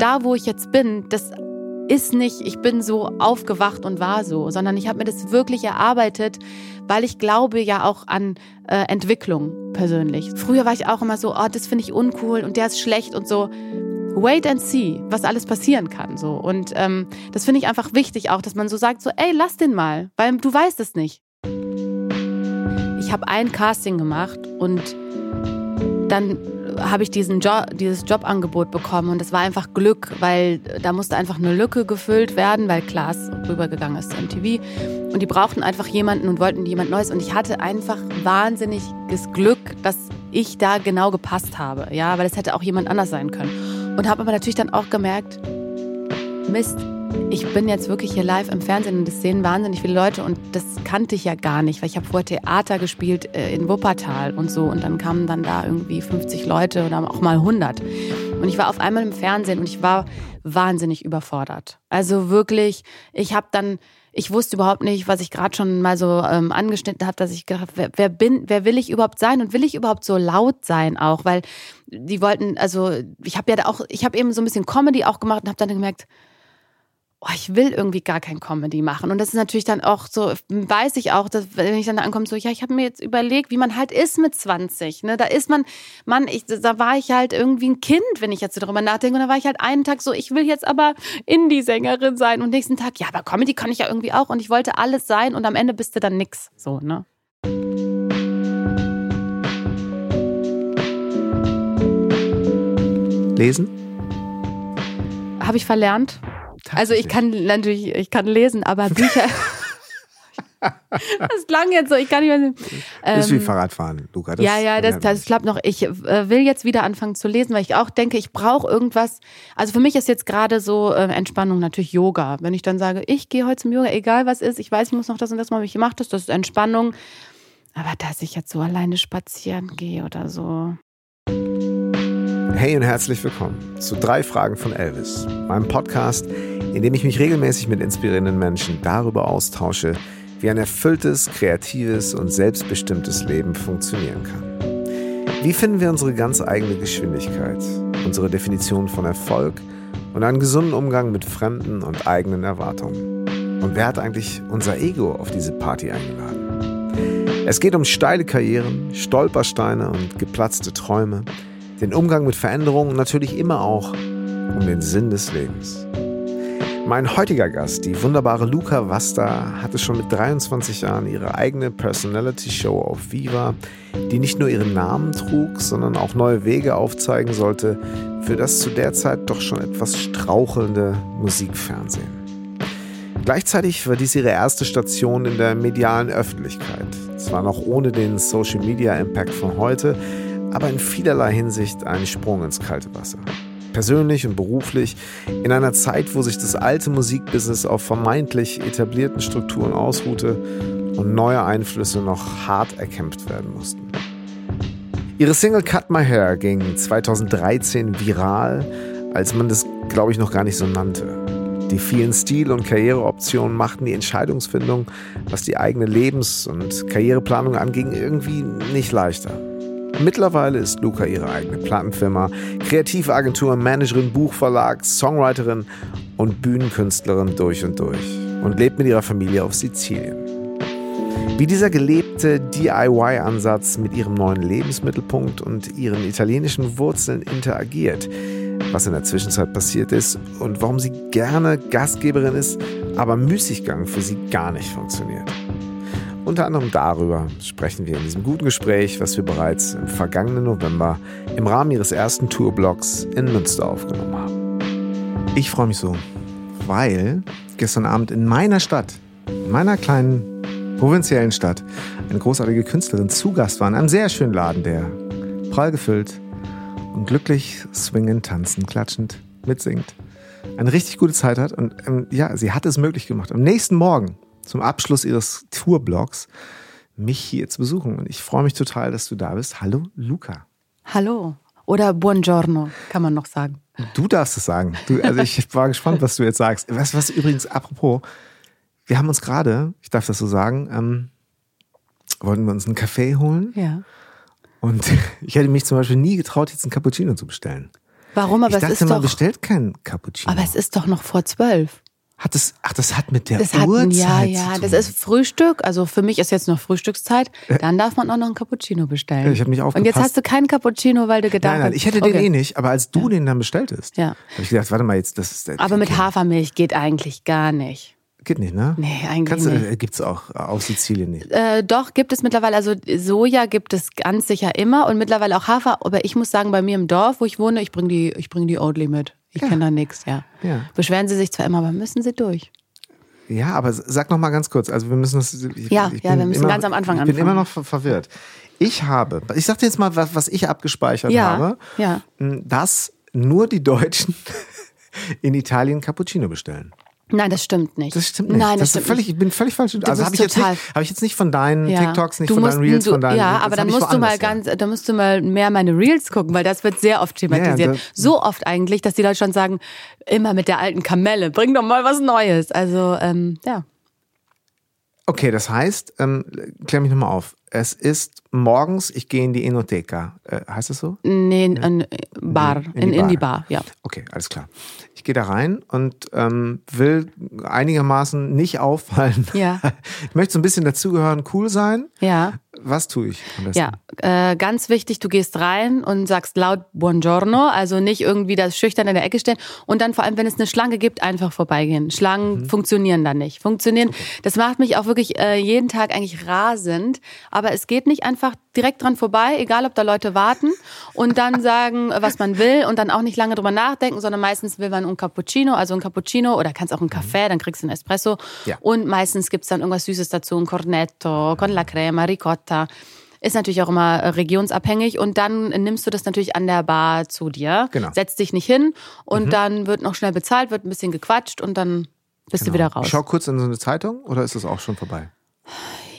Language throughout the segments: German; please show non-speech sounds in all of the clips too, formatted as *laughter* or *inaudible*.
da, wo ich jetzt bin, das ist nicht, ich bin so aufgewacht und war so, sondern ich habe mir das wirklich erarbeitet, weil ich glaube ja auch an äh, Entwicklung persönlich. Früher war ich auch immer so, oh, das finde ich uncool und der ist schlecht und so. Wait and see, was alles passieren kann. So. Und ähm, das finde ich einfach wichtig auch, dass man so sagt, so, ey, lass den mal, weil du weißt es nicht. Ich habe ein Casting gemacht und dann habe ich diesen Job, dieses Jobangebot bekommen und es war einfach Glück, weil da musste einfach eine Lücke gefüllt werden, weil Klaas rübergegangen ist zu MTV und die brauchten einfach jemanden und wollten jemand Neues. Und ich hatte einfach wahnsinniges Glück, dass ich da genau gepasst habe, ja, weil es hätte auch jemand anders sein können. Und habe aber natürlich dann auch gemerkt, Mist, ich bin jetzt wirklich hier live im Fernsehen und das sehen wahnsinnig viele Leute und das kannte ich ja gar nicht, weil ich habe vorher Theater gespielt äh, in Wuppertal und so und dann kamen dann da irgendwie 50 Leute oder auch mal 100. Und ich war auf einmal im Fernsehen und ich war wahnsinnig überfordert. Also wirklich, ich habe dann ich wusste überhaupt nicht, was ich gerade schon mal so ähm, angeschnitten habe, dass ich gedacht wer, wer bin, wer will ich überhaupt sein und will ich überhaupt so laut sein auch, weil die wollten, also ich habe ja auch, ich habe eben so ein bisschen Comedy auch gemacht und habe dann gemerkt, oh, ich will irgendwie gar kein Comedy machen. Und das ist natürlich dann auch so, weiß ich auch, dass, wenn ich dann da ankomme, so, ja, ich habe mir jetzt überlegt, wie man halt ist mit 20. Ne? Da ist man, Mann, ich, da war ich halt irgendwie ein Kind, wenn ich jetzt so darüber nachdenke. Und da war ich halt einen Tag so, ich will jetzt aber Indie-Sängerin sein. Und nächsten Tag, ja, aber Comedy kann ich ja irgendwie auch. Und ich wollte alles sein und am Ende bist du dann nix. So, ne? Lesen? Habe ich verlernt. Also ich kann natürlich, ich kann lesen, aber Bücher. *laughs* das klang jetzt so, ich kann nicht mehr. Ähm, ist wie Fahrradfahren, Luca. Das, ja, ja, das, das klappt noch. Ich äh, will jetzt wieder anfangen zu lesen, weil ich auch denke, ich brauche irgendwas. Also für mich ist jetzt gerade so äh, Entspannung natürlich Yoga. Wenn ich dann sage, ich gehe heute zum Yoga, egal was ist, ich weiß, ich muss noch das und das machen, ich mache das, das ist Entspannung. Aber dass ich jetzt so alleine spazieren gehe oder so. Hey und herzlich willkommen zu drei Fragen von Elvis, meinem Podcast, in dem ich mich regelmäßig mit inspirierenden Menschen darüber austausche, wie ein erfülltes, kreatives und selbstbestimmtes Leben funktionieren kann. Wie finden wir unsere ganz eigene Geschwindigkeit, unsere Definition von Erfolg und einen gesunden Umgang mit fremden und eigenen Erwartungen? Und wer hat eigentlich unser Ego auf diese Party eingeladen? Es geht um steile Karrieren, Stolpersteine und geplatzte Träume den Umgang mit Veränderungen und natürlich immer auch um den Sinn des Lebens. Mein heutiger Gast, die wunderbare Luca Vasta, hatte schon mit 23 Jahren ihre eigene Personality Show auf Viva, die nicht nur ihren Namen trug, sondern auch neue Wege aufzeigen sollte für das zu der Zeit doch schon etwas strauchelnde Musikfernsehen. Gleichzeitig war dies ihre erste Station in der medialen Öffentlichkeit. Zwar noch ohne den Social Media Impact von heute, aber in vielerlei Hinsicht ein Sprung ins kalte Wasser. Persönlich und beruflich, in einer Zeit, wo sich das alte Musikbusiness auf vermeintlich etablierten Strukturen ausruhte und neue Einflüsse noch hart erkämpft werden mussten. Ihre Single Cut My Hair ging 2013 viral, als man das, glaube ich, noch gar nicht so nannte. Die vielen Stil- und Karriereoptionen machten die Entscheidungsfindung, was die eigene Lebens- und Karriereplanung anging, irgendwie nicht leichter. Mittlerweile ist Luca ihre eigene Plattenfirma, Kreativagentur, Managerin, Buchverlag, Songwriterin und Bühnenkünstlerin durch und durch und lebt mit ihrer Familie auf Sizilien. Wie dieser gelebte DIY-Ansatz mit ihrem neuen Lebensmittelpunkt und ihren italienischen Wurzeln interagiert, was in der Zwischenzeit passiert ist und warum sie gerne Gastgeberin ist, aber Müßiggang für sie gar nicht funktioniert. Unter anderem darüber sprechen wir in diesem guten Gespräch, was wir bereits im vergangenen November im Rahmen ihres ersten Tourblocks in Münster aufgenommen haben. Ich freue mich so, weil gestern Abend in meiner Stadt, in meiner kleinen provinziellen Stadt, eine großartige Künstlerin zu Gast war in einem sehr schönen Laden, der prall gefüllt und glücklich swingend, tanzend, klatschend mitsingt. Eine richtig gute Zeit hat und ähm, ja, sie hat es möglich gemacht. Am nächsten Morgen zum Abschluss ihres Tourblogs mich hier zu besuchen. Und ich freue mich total, dass du da bist. Hallo, Luca. Hallo. Oder Buongiorno, kann man noch sagen. Du darfst es sagen. Du, also ich war gespannt, was du jetzt sagst. Was, was übrigens, apropos, wir haben uns gerade, ich darf das so sagen, ähm, wollten wir uns einen Kaffee holen. Ja. Und *laughs* ich hätte mich zum Beispiel nie getraut, jetzt einen Cappuccino zu bestellen. Warum? Aber ich es dachte, ist man doch. bestellt keinen Cappuccino. Aber es ist doch noch vor zwölf. Hat das, ach, das hat mit der Das hat, Uhrzeit ja, ja, zu tun. das ist Frühstück. Also für mich ist jetzt noch Frühstückszeit. Dann darf man auch noch einen Cappuccino bestellen. Ich hab nicht Und jetzt aufgepasst. hast du keinen Cappuccino, weil du gedacht Nein, nein, hast. ich hätte den okay. eh nicht, aber als du den dann bestelltest, Ja. habe ich gedacht, warte mal, jetzt, das ist der. Aber mit Hafermilch geht eigentlich gar nicht. Geht nicht, ne? Nee, eigentlich Kannst nicht. äh, Gibt's auch auf Sizilien nicht. Äh, doch, gibt es mittlerweile, also Soja gibt es ganz sicher immer und mittlerweile auch Hafer. Aber ich muss sagen, bei mir im Dorf, wo ich wohne, ich bringe die, ich bring die Oatly mit. Ich kenne da nichts, ja. Ja. Beschweren sie sich zwar immer, aber müssen sie durch. Ja, aber sag noch mal ganz kurz. Also wir müssen das. Ich, Ja, ich ja, wir müssen ganz am Anfang Ich bin anfangen. immer noch ver verwirrt. Ich habe, ich sag dir jetzt mal, was, was ich abgespeichert Ja, habe, ja. dass nur die Deutschen *laughs* in Italien Cappuccino bestellen. Nein, das stimmt nicht. Das stimmt nicht. Nein, das das, ist stimmt völlig, nicht. ich bin völlig falsch. also bist habe ich, jetzt total- nicht- hab ich jetzt nicht von deinen Ja. TikToks, nicht Du von musst- deinen Reels, du, von deinen. Ja, das aber dann musst du mal her. ganz, da musst du mal mehr meine Reels gucken, weil das wird sehr oft thematisiert. Ja, ja, da- so oft eigentlich, dass die Leute schon sagen, immer mit der alten Kamelle, bring doch mal was Neues. Also, ähm, ja. Okay, das heißt, ähm, klär mich nochmal auf. Es ist morgens, ich gehe in die Enoteca. Äh, heißt das so? Nee, in, in Bar, In die in, in die Bar. Bar, ja. Okay, alles klar. Ich gehe da rein und ähm, will einigermaßen nicht auffallen. Ja. *laughs* Ich möchte so ein bisschen dazugehören, cool sein. Ja. Was tue ich am besten? Ja, äh, ganz wichtig, du gehst rein und sagst laut Buongiorno, also nicht irgendwie das schüchtern in der Ecke stehen und dann vor allem, wenn es eine Schlange gibt, einfach vorbeigehen. Schlangen funktionieren dann nicht. Funktionieren, das macht mich auch wirklich äh, jeden Tag eigentlich rasend, aber es geht nicht einfach direkt dran vorbei, egal ob da Leute warten und dann sagen, was man will und dann auch nicht lange drüber nachdenken, sondern meistens will man ein Cappuccino, also ein Cappuccino oder kannst auch einen Kaffee, dann kriegst du einen Espresso Ja. und meistens gibt's dann irgendwas Süßes dazu, ein Cornetto, con la crema, Ricotta. Ist natürlich auch immer äh, regionsabhängig und dann nimmst du das natürlich an der Bar zu dir, Genau. setzt dich nicht hin und dann wird noch schnell bezahlt, wird ein bisschen gequatscht und dann bist du wieder raus. Ich schau kurz in so eine Zeitung oder ist das auch schon vorbei?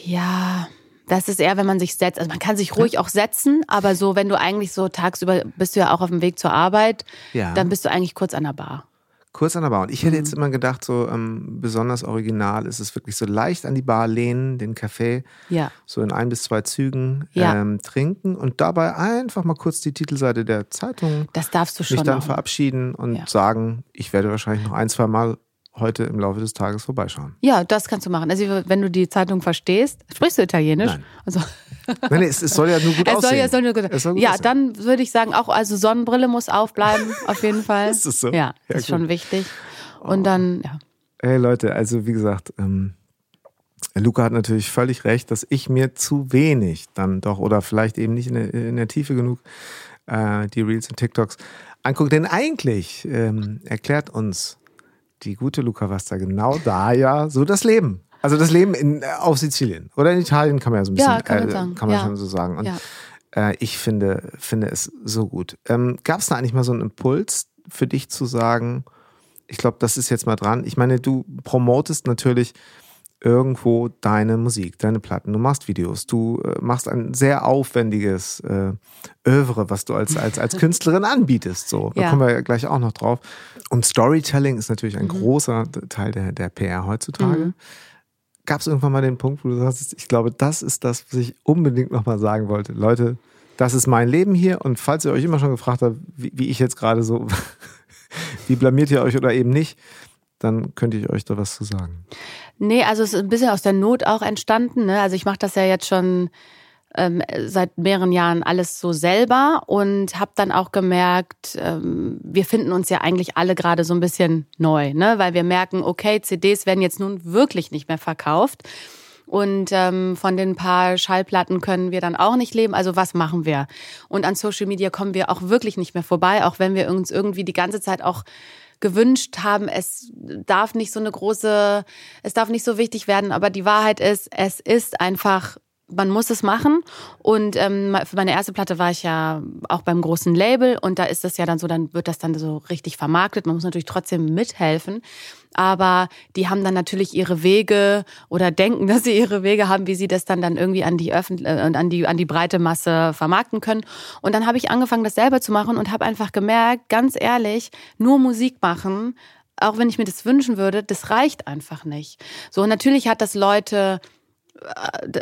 Ja, das ist eher, wenn man sich setzt. Also man kann sich ruhig auch setzen, aber so, wenn du eigentlich so tagsüber bist du ja auch auf dem Weg zur Arbeit, Ja. dann bist du eigentlich kurz an der Bar. Kurz an der Bar. Und ich hätte Mhm. jetzt immer gedacht, so ähm, besonders original ist es wirklich so leicht an die Bar lehnen, den Kaffee Ja. so in ein bis zwei Zügen Ja. ähm, trinken und dabei einfach mal kurz die Titelseite der Zeitung Das darfst du mich schon. dann auch. verabschieden und Ja. sagen, ich werde wahrscheinlich noch ein, zwei Mal heute im Laufe des Tages vorbeischauen. Ja, das kannst du machen. Also wenn du die Zeitung verstehst, sprichst du Italienisch? Nein. Also, *laughs* Nein, nee, es, es soll ja nur gut es aussehen. soll ja, soll nur gut, Es soll gut ja, aussehen. dann würde ich sagen, auch also Sonnenbrille muss aufbleiben, auf jeden Fall. *laughs* Ist das so? Ja, Ja, das ist schon wichtig. Und dann, ja. Hey Leute, also wie gesagt, ähm, Luca hat natürlich völlig recht, dass ich mir zu wenig dann doch oder vielleicht eben nicht in der, in der Tiefe genug äh, die Reels und TikToks angucke. Denn eigentlich ähm, erklärt uns die gute Luca Vasta genau da ja so das Leben. Also das Leben in, äh, auf Sizilien oder in Italien kann man ja so ein bisschen, Ja, kann man äh, sagen. kann man Ja. schon so sagen. Und Ja. äh, ich finde, finde es so gut. Ähm, Gab es da eigentlich mal so einen Impuls für dich zu sagen, ich glaube, das ist jetzt mal dran. Ich meine, du promotest natürlich irgendwo deine Musik, deine Platten, du machst Videos, du äh, machst ein sehr aufwendiges äh, Övre, was du als, als, als *laughs* Künstlerin anbietest. So, da Ja. kommen wir ja gleich auch noch drauf. Und Storytelling ist natürlich Mhm. ein großer Teil der, der PR heutzutage. Gab es irgendwann mal den Punkt, wo du sagst, ich glaube, das ist das, was ich unbedingt nochmal sagen wollte. Leute, das ist mein Leben hier und falls ihr euch immer schon gefragt habt, wie, wie ich jetzt gerade so, *laughs* wie blamiert ihr euch oder eben nicht, dann könnte ich euch da was zu sagen. Nee, also es ist ein bisschen aus der Not auch entstanden. Ne? Also ich mache das ja jetzt schon ähm, seit mehreren Jahren alles so selber und habe dann auch gemerkt, ähm, wir finden uns ja eigentlich alle gerade so ein bisschen neu, ne? weil wir merken, okay, CDs werden jetzt nun wirklich nicht mehr verkauft. Und ähm, von den paar Schallplatten können wir dann auch nicht leben. Also was machen wir? Und an Social Media kommen wir auch wirklich nicht mehr vorbei, auch wenn wir uns irgendwie die ganze Zeit auch gewünscht haben, es darf nicht so eine große, es darf nicht so wichtig werden. Aber die Wahrheit ist, es ist einfach man muss es machen. Und ähm, für meine erste Platte war ich ja auch beim großen Label und da ist das ja dann so, dann wird das dann so richtig vermarktet. Man muss natürlich trotzdem mithelfen. Aber die haben dann natürlich ihre Wege oder denken, *laughs* dass sie ihre Wege haben, wie sie das dann dann irgendwie an die Öffentlich äh, an die an die breite Masse vermarkten können. Und dann habe ich angefangen, das selber zu machen und habe einfach gemerkt, ganz ehrlich, nur Musik machen, auch wenn ich mir das wünschen würde, das reicht einfach nicht. So natürlich hat das Leute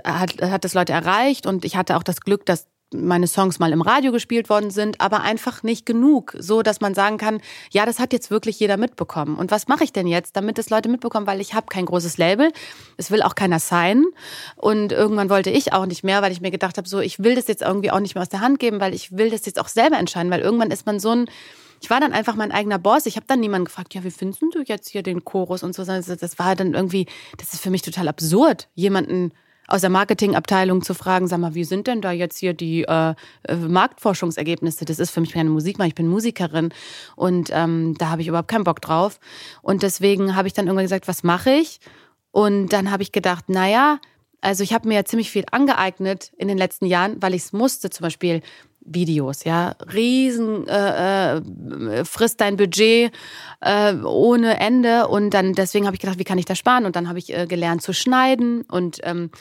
hat, hat das Leute erreicht und ich hatte auch das Glück, dass meine Songs mal im Radio gespielt worden sind, aber einfach nicht genug, so dass man sagen kann, ja, das hat jetzt wirklich jeder mitbekommen. Und was mache ich denn jetzt, damit das Leute mitbekommen, weil ich habe kein großes Label, es will auch keiner sein. Und irgendwann wollte ich auch nicht mehr, weil ich mir gedacht habe, so ich will das jetzt irgendwie auch nicht mehr aus der Hand geben, weil ich will das jetzt auch selber entscheiden, weil irgendwann ist man so ein ich war dann einfach mein eigener Boss. Ich habe dann niemanden gefragt, ja, wie findest du jetzt hier den Chorus und so. Das war dann irgendwie, das ist für mich total absurd, jemanden aus der Marketingabteilung zu fragen, sag mal, wie sind denn da jetzt hier die äh, äh Marktforschungsergebnisse? Das ist für mich keine Musik, ich bin Musikerin und ähm, da habe ich überhaupt keinen Bock drauf. Und deswegen habe ich dann irgendwann gesagt, was mache ich? Und dann habe ich gedacht, naja, also ich habe mir ja ziemlich viel angeeignet in den letzten Jahren, weil ich es musste. Zum Beispiel Videos, ja, riesen äh, äh, frisst dein Budget äh, ohne Ende. Und dann deswegen habe ich gedacht, wie kann ich das sparen? Und dann habe ich äh, gelernt zu schneiden und ähm,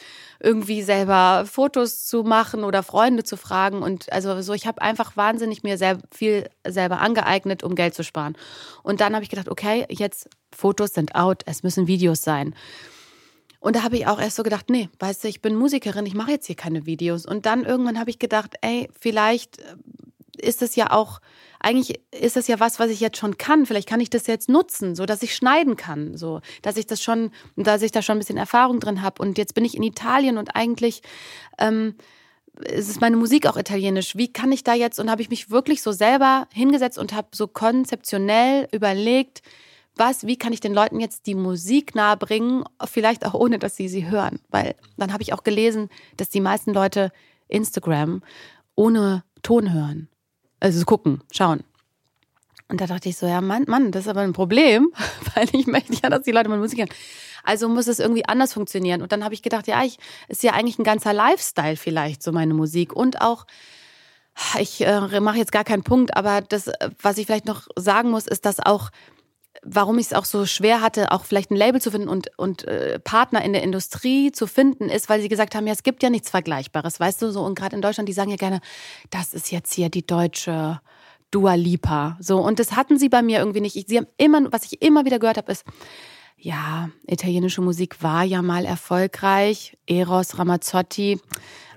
irgendwie selber Fotos zu machen oder Freunde zu fragen. Und also so ich habe einfach wahnsinnig mir sehr viel selber angeeignet, um Geld zu sparen. Und dann habe ich gedacht, okay, jetzt Fotos sind out, es müssen Videos sein. Und da habe ich auch erst so gedacht, nee, weißt du, ich bin Musikerin, ich mache jetzt hier keine Videos. Und dann irgendwann habe ich gedacht, ey, vielleicht äh, ist es ja auch, eigentlich ist das ja was, was ich jetzt schon kann. Vielleicht kann ich das jetzt nutzen, so dass ich schneiden kann, so dass ich das schon, dass ich da schon ein bisschen Erfahrung drin habe. Und jetzt bin ich in Italien und eigentlich ähm, ist meine Musik auch italienisch. Wie kann ich da jetzt? Und habe ich mich wirklich so selber hingesetzt und habe so konzeptionell überlegt, was, wie kann ich den Leuten jetzt die Musik nahebringen, vielleicht auch ohne, dass sie sie hören. Weil dann habe ich auch gelesen, dass die meisten Leute Instagram ohne Ton hören. Also gucken, schauen. Und da dachte ich so, ja, Mann, Mann, das ist aber ein Problem, *laughs* weil ich möchte ja, dass die Leute meine Musik hören. Also muss es irgendwie anders funktionieren. Und dann habe ich gedacht, ja, ich ist ja eigentlich ein ganzer Lifestyle vielleicht, so meine Musik. Und auch, ich äh, mache jetzt gar keinen Punkt, aber das, was ich vielleicht noch sagen muss, ist, dass auch warum ich es auch so schwer hatte, auch vielleicht ein Label zu finden und, und äh, Partner in der Industrie zu finden, ist, weil sie gesagt haben, ja, es gibt ja nichts Vergleichbares, weißt du, so und gerade in Deutschland, die sagen ja gerne, das ist jetzt hier die deutsche Dua Lipa, so und das hatten sie bei mir irgendwie nicht. Ich, sie haben immer, was ich immer wieder gehört habe, ist, ja, italienische Musik war ja mal erfolgreich, Eros Ramazzotti,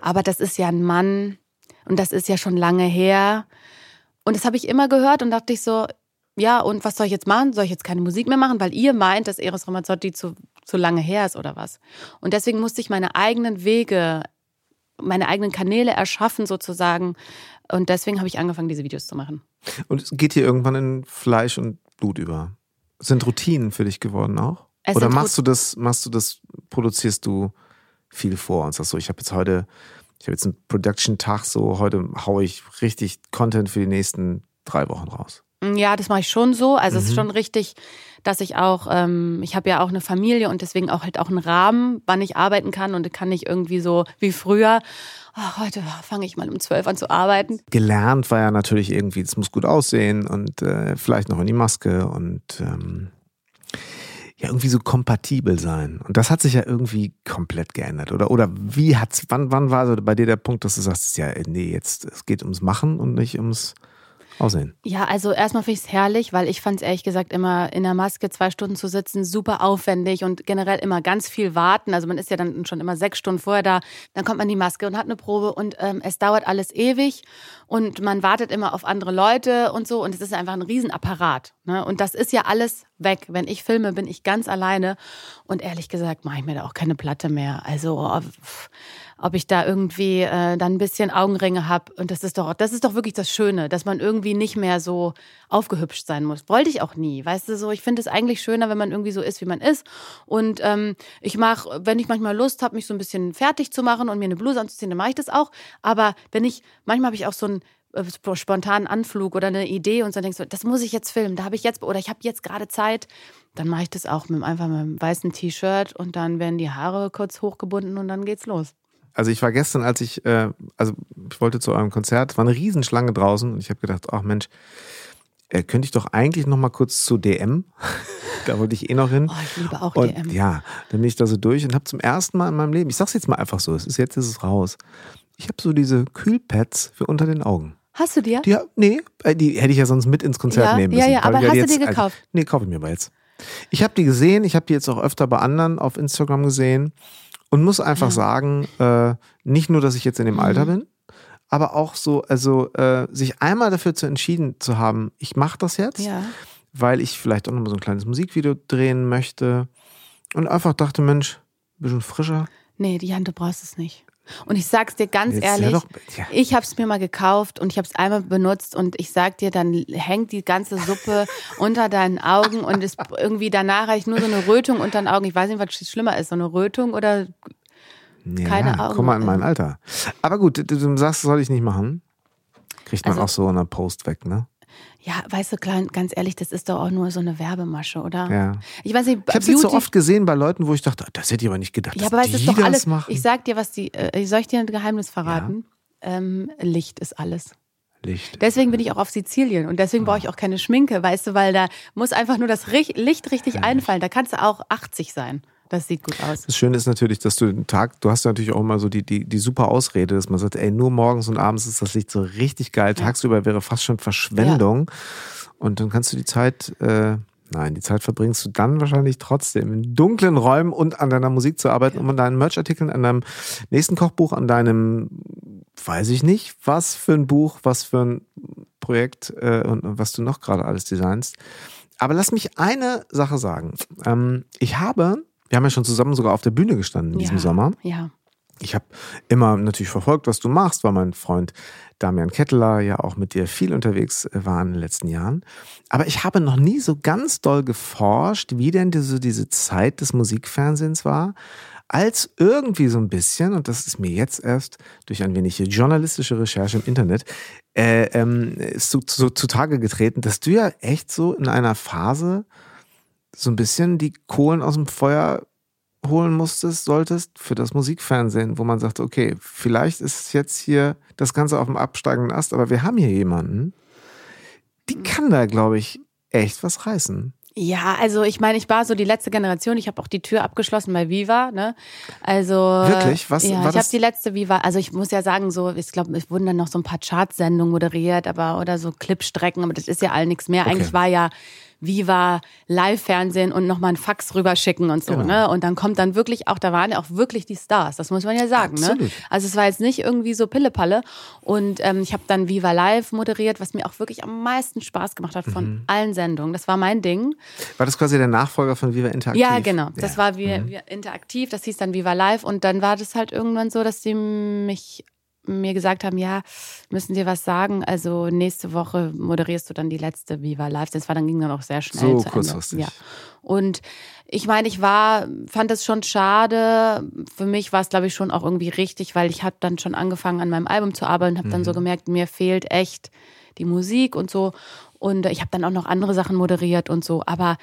aber das ist ja ein Mann und das ist ja schon lange her. Und das habe ich immer gehört und dachte ich so, ja, und was soll ich jetzt machen? Soll ich jetzt keine Musik mehr machen, weil ihr meint, dass Eros Ramazzotti zu, zu lange her ist oder was? Und deswegen musste ich meine eigenen Wege, meine eigenen Kanäle erschaffen sozusagen. Und deswegen habe ich angefangen, diese Videos zu machen. Und es geht hier irgendwann in Fleisch und Blut über. Sind Routinen für dich geworden auch? Es oder machst du das, machst du das, produzierst du viel vor und sagst so, ich habe jetzt heute, ich habe jetzt einen Production-Tag, so heute haue ich richtig Content für die nächsten drei Wochen raus. Ja, das mache ich schon so. Also mhm. es ist mhm. schon richtig, dass ich auch, ähm, ich habe ja auch eine Familie und deswegen auch halt auch einen Rahmen, wann ich arbeiten kann und kann nicht irgendwie so wie früher. Oh, heute fange ich mal um zwölf an zu arbeiten. Gelernt war ja natürlich irgendwie, es muss gut aussehen und äh, vielleicht noch in die Maske und ähm, ja irgendwie so kompatibel sein. Und das hat sich ja irgendwie komplett geändert. Oder, oder wie hat's, wann, wann war so bei dir der Punkt, dass du sagst, ja, nee, jetzt, es geht ums Machen und nicht ums aussehen? Ja, also erstmal finde ich es herrlich, weil ich fand es ehrlich gesagt immer in der Maske zwei Stunden zu sitzen super aufwendig und generell immer ganz viel warten. Also man ist ja dann schon immer sechs Stunden vorher da, dann kommt man in die Maske und hat eine Probe und ähm, es dauert alles ewig und man wartet immer auf andere Leute und so und es ist einfach ein Riesenapparat. Ne? Und das ist ja alles weg. Wenn ich filme, bin ich ganz alleine und ehrlich gesagt mache ich mir da auch keine Platte mehr. Also oh, ob ich da irgendwie äh, dann ein bisschen Augenringe habe. Und das ist doch, das ist doch wirklich das Schöne, dass man irgendwie nicht mehr so aufgehübscht sein muss. Wollte ich auch nie. Weißt du, so, ich finde es eigentlich schöner, wenn man irgendwie so ist, wie man ist. Und ähm, ich mache, wenn ich manchmal Lust habe, mich so ein bisschen fertig zu machen und mir eine Bluse anzuziehen, dann mache ich das auch. Aber wenn ich, manchmal habe ich auch so einen äh, spontanen Anflug oder eine Idee und dann denkst du, das muss ich jetzt filmen, da habe ich jetzt, oder ich habe jetzt gerade Zeit, dann mache ich das auch mit einfach mit einem weißen T-Shirt und dann werden die Haare kurz hochgebunden und dann geht's los. Also ich war gestern, als ich, äh, also ich wollte zu eurem Konzert, war eine Riesenschlange draußen und ich habe gedacht, ach Mensch, äh, könnte ich doch eigentlich noch mal kurz zu DM. *laughs* da wollte ich eh noch hin. Oh, ich liebe auch und, DM. Ja, dann bin ich da so durch und habe zum ersten Mal in meinem Leben, ich sag's jetzt mal einfach so, es ist jetzt ist es raus. Ich habe so diese Kühlpads für unter den Augen. Hast du dir? Die, nee, äh, die hätte ich ja sonst mit ins Konzert ja, nehmen müssen. Ja, ja, aber hast du die gekauft? Also, nee, kaufe ich mir aber jetzt. Ich habe die gesehen, ich habe die jetzt auch öfter bei anderen auf Instagram gesehen und muss einfach ja. sagen, äh, nicht nur, dass ich jetzt in dem Alter mhm. bin, aber auch so, also äh, sich einmal dafür zu entschieden zu haben, ich mache das jetzt, Ja. weil ich vielleicht auch noch mal so ein kleines Musikvideo drehen möchte und einfach dachte, Mensch, ein bisschen frischer. Nee, die Hand, du brauchst es nicht. Und ich sag's dir ganz Jetzt ehrlich, ja doch- ja. ich habe es mir mal gekauft und ich habe es einmal benutzt und ich sag dir, dann hängt die ganze Suppe *laughs* unter deinen Augen und ist irgendwie danach habe ich nur so eine Rötung unter den Augen. Ich weiß nicht, was schlimmer ist, so eine Rötung oder Ja, Keine Augen. Guck mal in mein Alter. Aber gut, du, du sagst, das soll ich nicht machen. Kriegt man Also- auch so in der Post weg, ne? Ja, weißt du, klein, ganz ehrlich, das ist doch auch nur so eine Werbemasche, oder? Ja. Ich weiß nicht, Ich habe jetzt so oft gesehen bei Leuten, wo ich dachte, das hätte ich aber nicht gedacht, Ja, aber weißt die ist doch das alles. machen. Ich sag dir, was die. Äh, soll ich dir ein Geheimnis verraten? Ähm, Licht ist alles. Licht. Deswegen bin ich auch auf Sizilien und deswegen brauche ich auch keine Schminke, weißt du, weil da muss einfach nur das Licht richtig einfallen. Da kannst du auch 80 sein. Das sieht gut aus. Das Schöne ist natürlich, dass du den Tag, du hast natürlich auch immer so die, die, die super Ausrede, dass man sagt, ey, nur morgens und abends ist das Licht so richtig geil. Tagsüber wäre fast schon Verschwendung. Und dann kannst du die Zeit, äh, nein, die Zeit verbringst du dann wahrscheinlich trotzdem in dunklen Räumen und an deiner Musik zu arbeiten, um an deinen Merchartikeln, an deinem nächsten Kochbuch, an deinem, weiß ich nicht, was für ein Buch, was für ein Projekt äh, und, und was du noch gerade alles designst. Aber lass mich eine Sache sagen. Ähm, ich habe, wir haben ja schon zusammen sogar auf der Bühne gestanden in diesem ja. Sommer. Ja. Ich habe immer natürlich verfolgt, was du machst, weil mein Freund Damian Ketteler ja auch mit dir viel unterwegs äh, war in den letzten Jahren. Aber ich habe noch nie so ganz doll geforscht, wie denn diese, diese Zeit des Musikfernsehens war, als irgendwie so ein bisschen, und das ist mir jetzt erst durch ein wenig journalistische Recherche im Internet, äh, ähm, ist so, so zutage getreten, dass du ja echt so in einer Phase so ein bisschen die Kohlen aus dem Feuer holen musstest, solltest für das Musikfernsehen, wo man sagt, okay, vielleicht ist jetzt hier das Ganze auf dem absteigenden Ast, aber wir haben hier jemanden, die kann da, glaube ich, echt was reißen. Ja, also ich meine, ich war so die letzte Generation. Ich habe auch die Tür abgeschlossen bei Viva. Ne? Also Wirklich? Was Ja, ich habe die letzte Viva. Also ich muss ja sagen, so ich glaube, es wurden dann noch so ein paar Chartsendungen moderiert, aber oder so Clipstrecken. Aber das ist ja all nichts mehr. Okay. Eigentlich war ja Viva Live-Fernsehen und nochmal einen Fax rüberschicken und so. Genau. Ne? Und dann kommt dann wirklich auch, da waren ja auch wirklich die Stars. Das muss man ja sagen. Ne? Also es war jetzt nicht irgendwie so Pillepalle. Und ähm, ich habe dann Viva Live moderiert, was mir auch wirklich am meisten Spaß gemacht hat von Mhm. allen Sendungen. Das war mein Ding. War das quasi der Nachfolger von Viva Interaktiv? Ja, genau. Das Ja. war wie, wie interaktiv, das hieß dann Viva Live und dann war das halt irgendwann so, dass die mich mir gesagt haben, ja, müssen dir was sagen. Also nächste Woche moderierst du dann die letzte Viva Live. Das war dann ging dann auch sehr schnell So zu Ende. kurzfristig. Ja. Und ich meine, ich war, fand es schon schade. Für mich war es, glaube ich, schon auch irgendwie richtig, weil ich habe dann schon angefangen, an meinem Album zu arbeiten, habe dann so gemerkt, mir fehlt echt die Musik und so. Und ich habe dann auch noch andere Sachen moderiert und so. Aber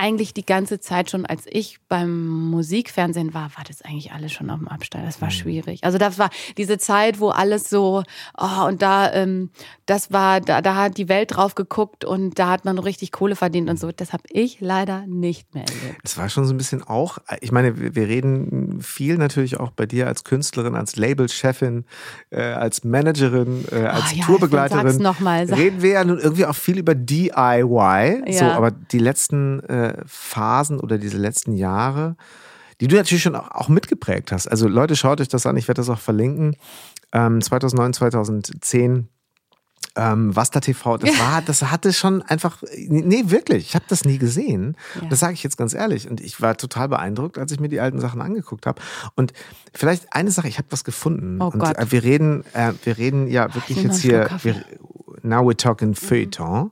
eigentlich die ganze Zeit schon, als ich beim Musikfernsehen war, war das eigentlich alles schon auf dem Abstand. Das war Mhm. schwierig. Also das war diese Zeit, wo alles so, oh, und da, ähm, das war, da, da hat die Welt drauf geguckt und da hat man richtig Kohle verdient und so. Das habe ich leider nicht mehr erlebt. Es war schon so ein bisschen auch, ich meine, wir reden viel natürlich auch bei dir als Künstlerin, als Labelchefin, äh, als Managerin, äh, als Ah ja, Tourbegleiterin. sag's noch mal, Reden wir ja nun irgendwie auch viel über DIY. So, Ja. aber die letzten äh, Phasen oder diese letzten Jahre, die du natürlich schon auch, auch mitgeprägt hast. Also Leute, schaut euch das an, ich werde das auch verlinken. Ähm, 2009, 2010 ähm, Vasta TV, das war, das hatte schon einfach, nee, wirklich, ich habe das nie gesehen. Ja. Das sage ich jetzt ganz ehrlich. Und ich war total beeindruckt, als ich mir die alten Sachen angeguckt habe. Und vielleicht eine Sache, ich habe was gefunden. Oh und Gott. äh, wir reden, äh, wir reden ja wirklich jetzt hier, wir, now we're talking Feuilleton.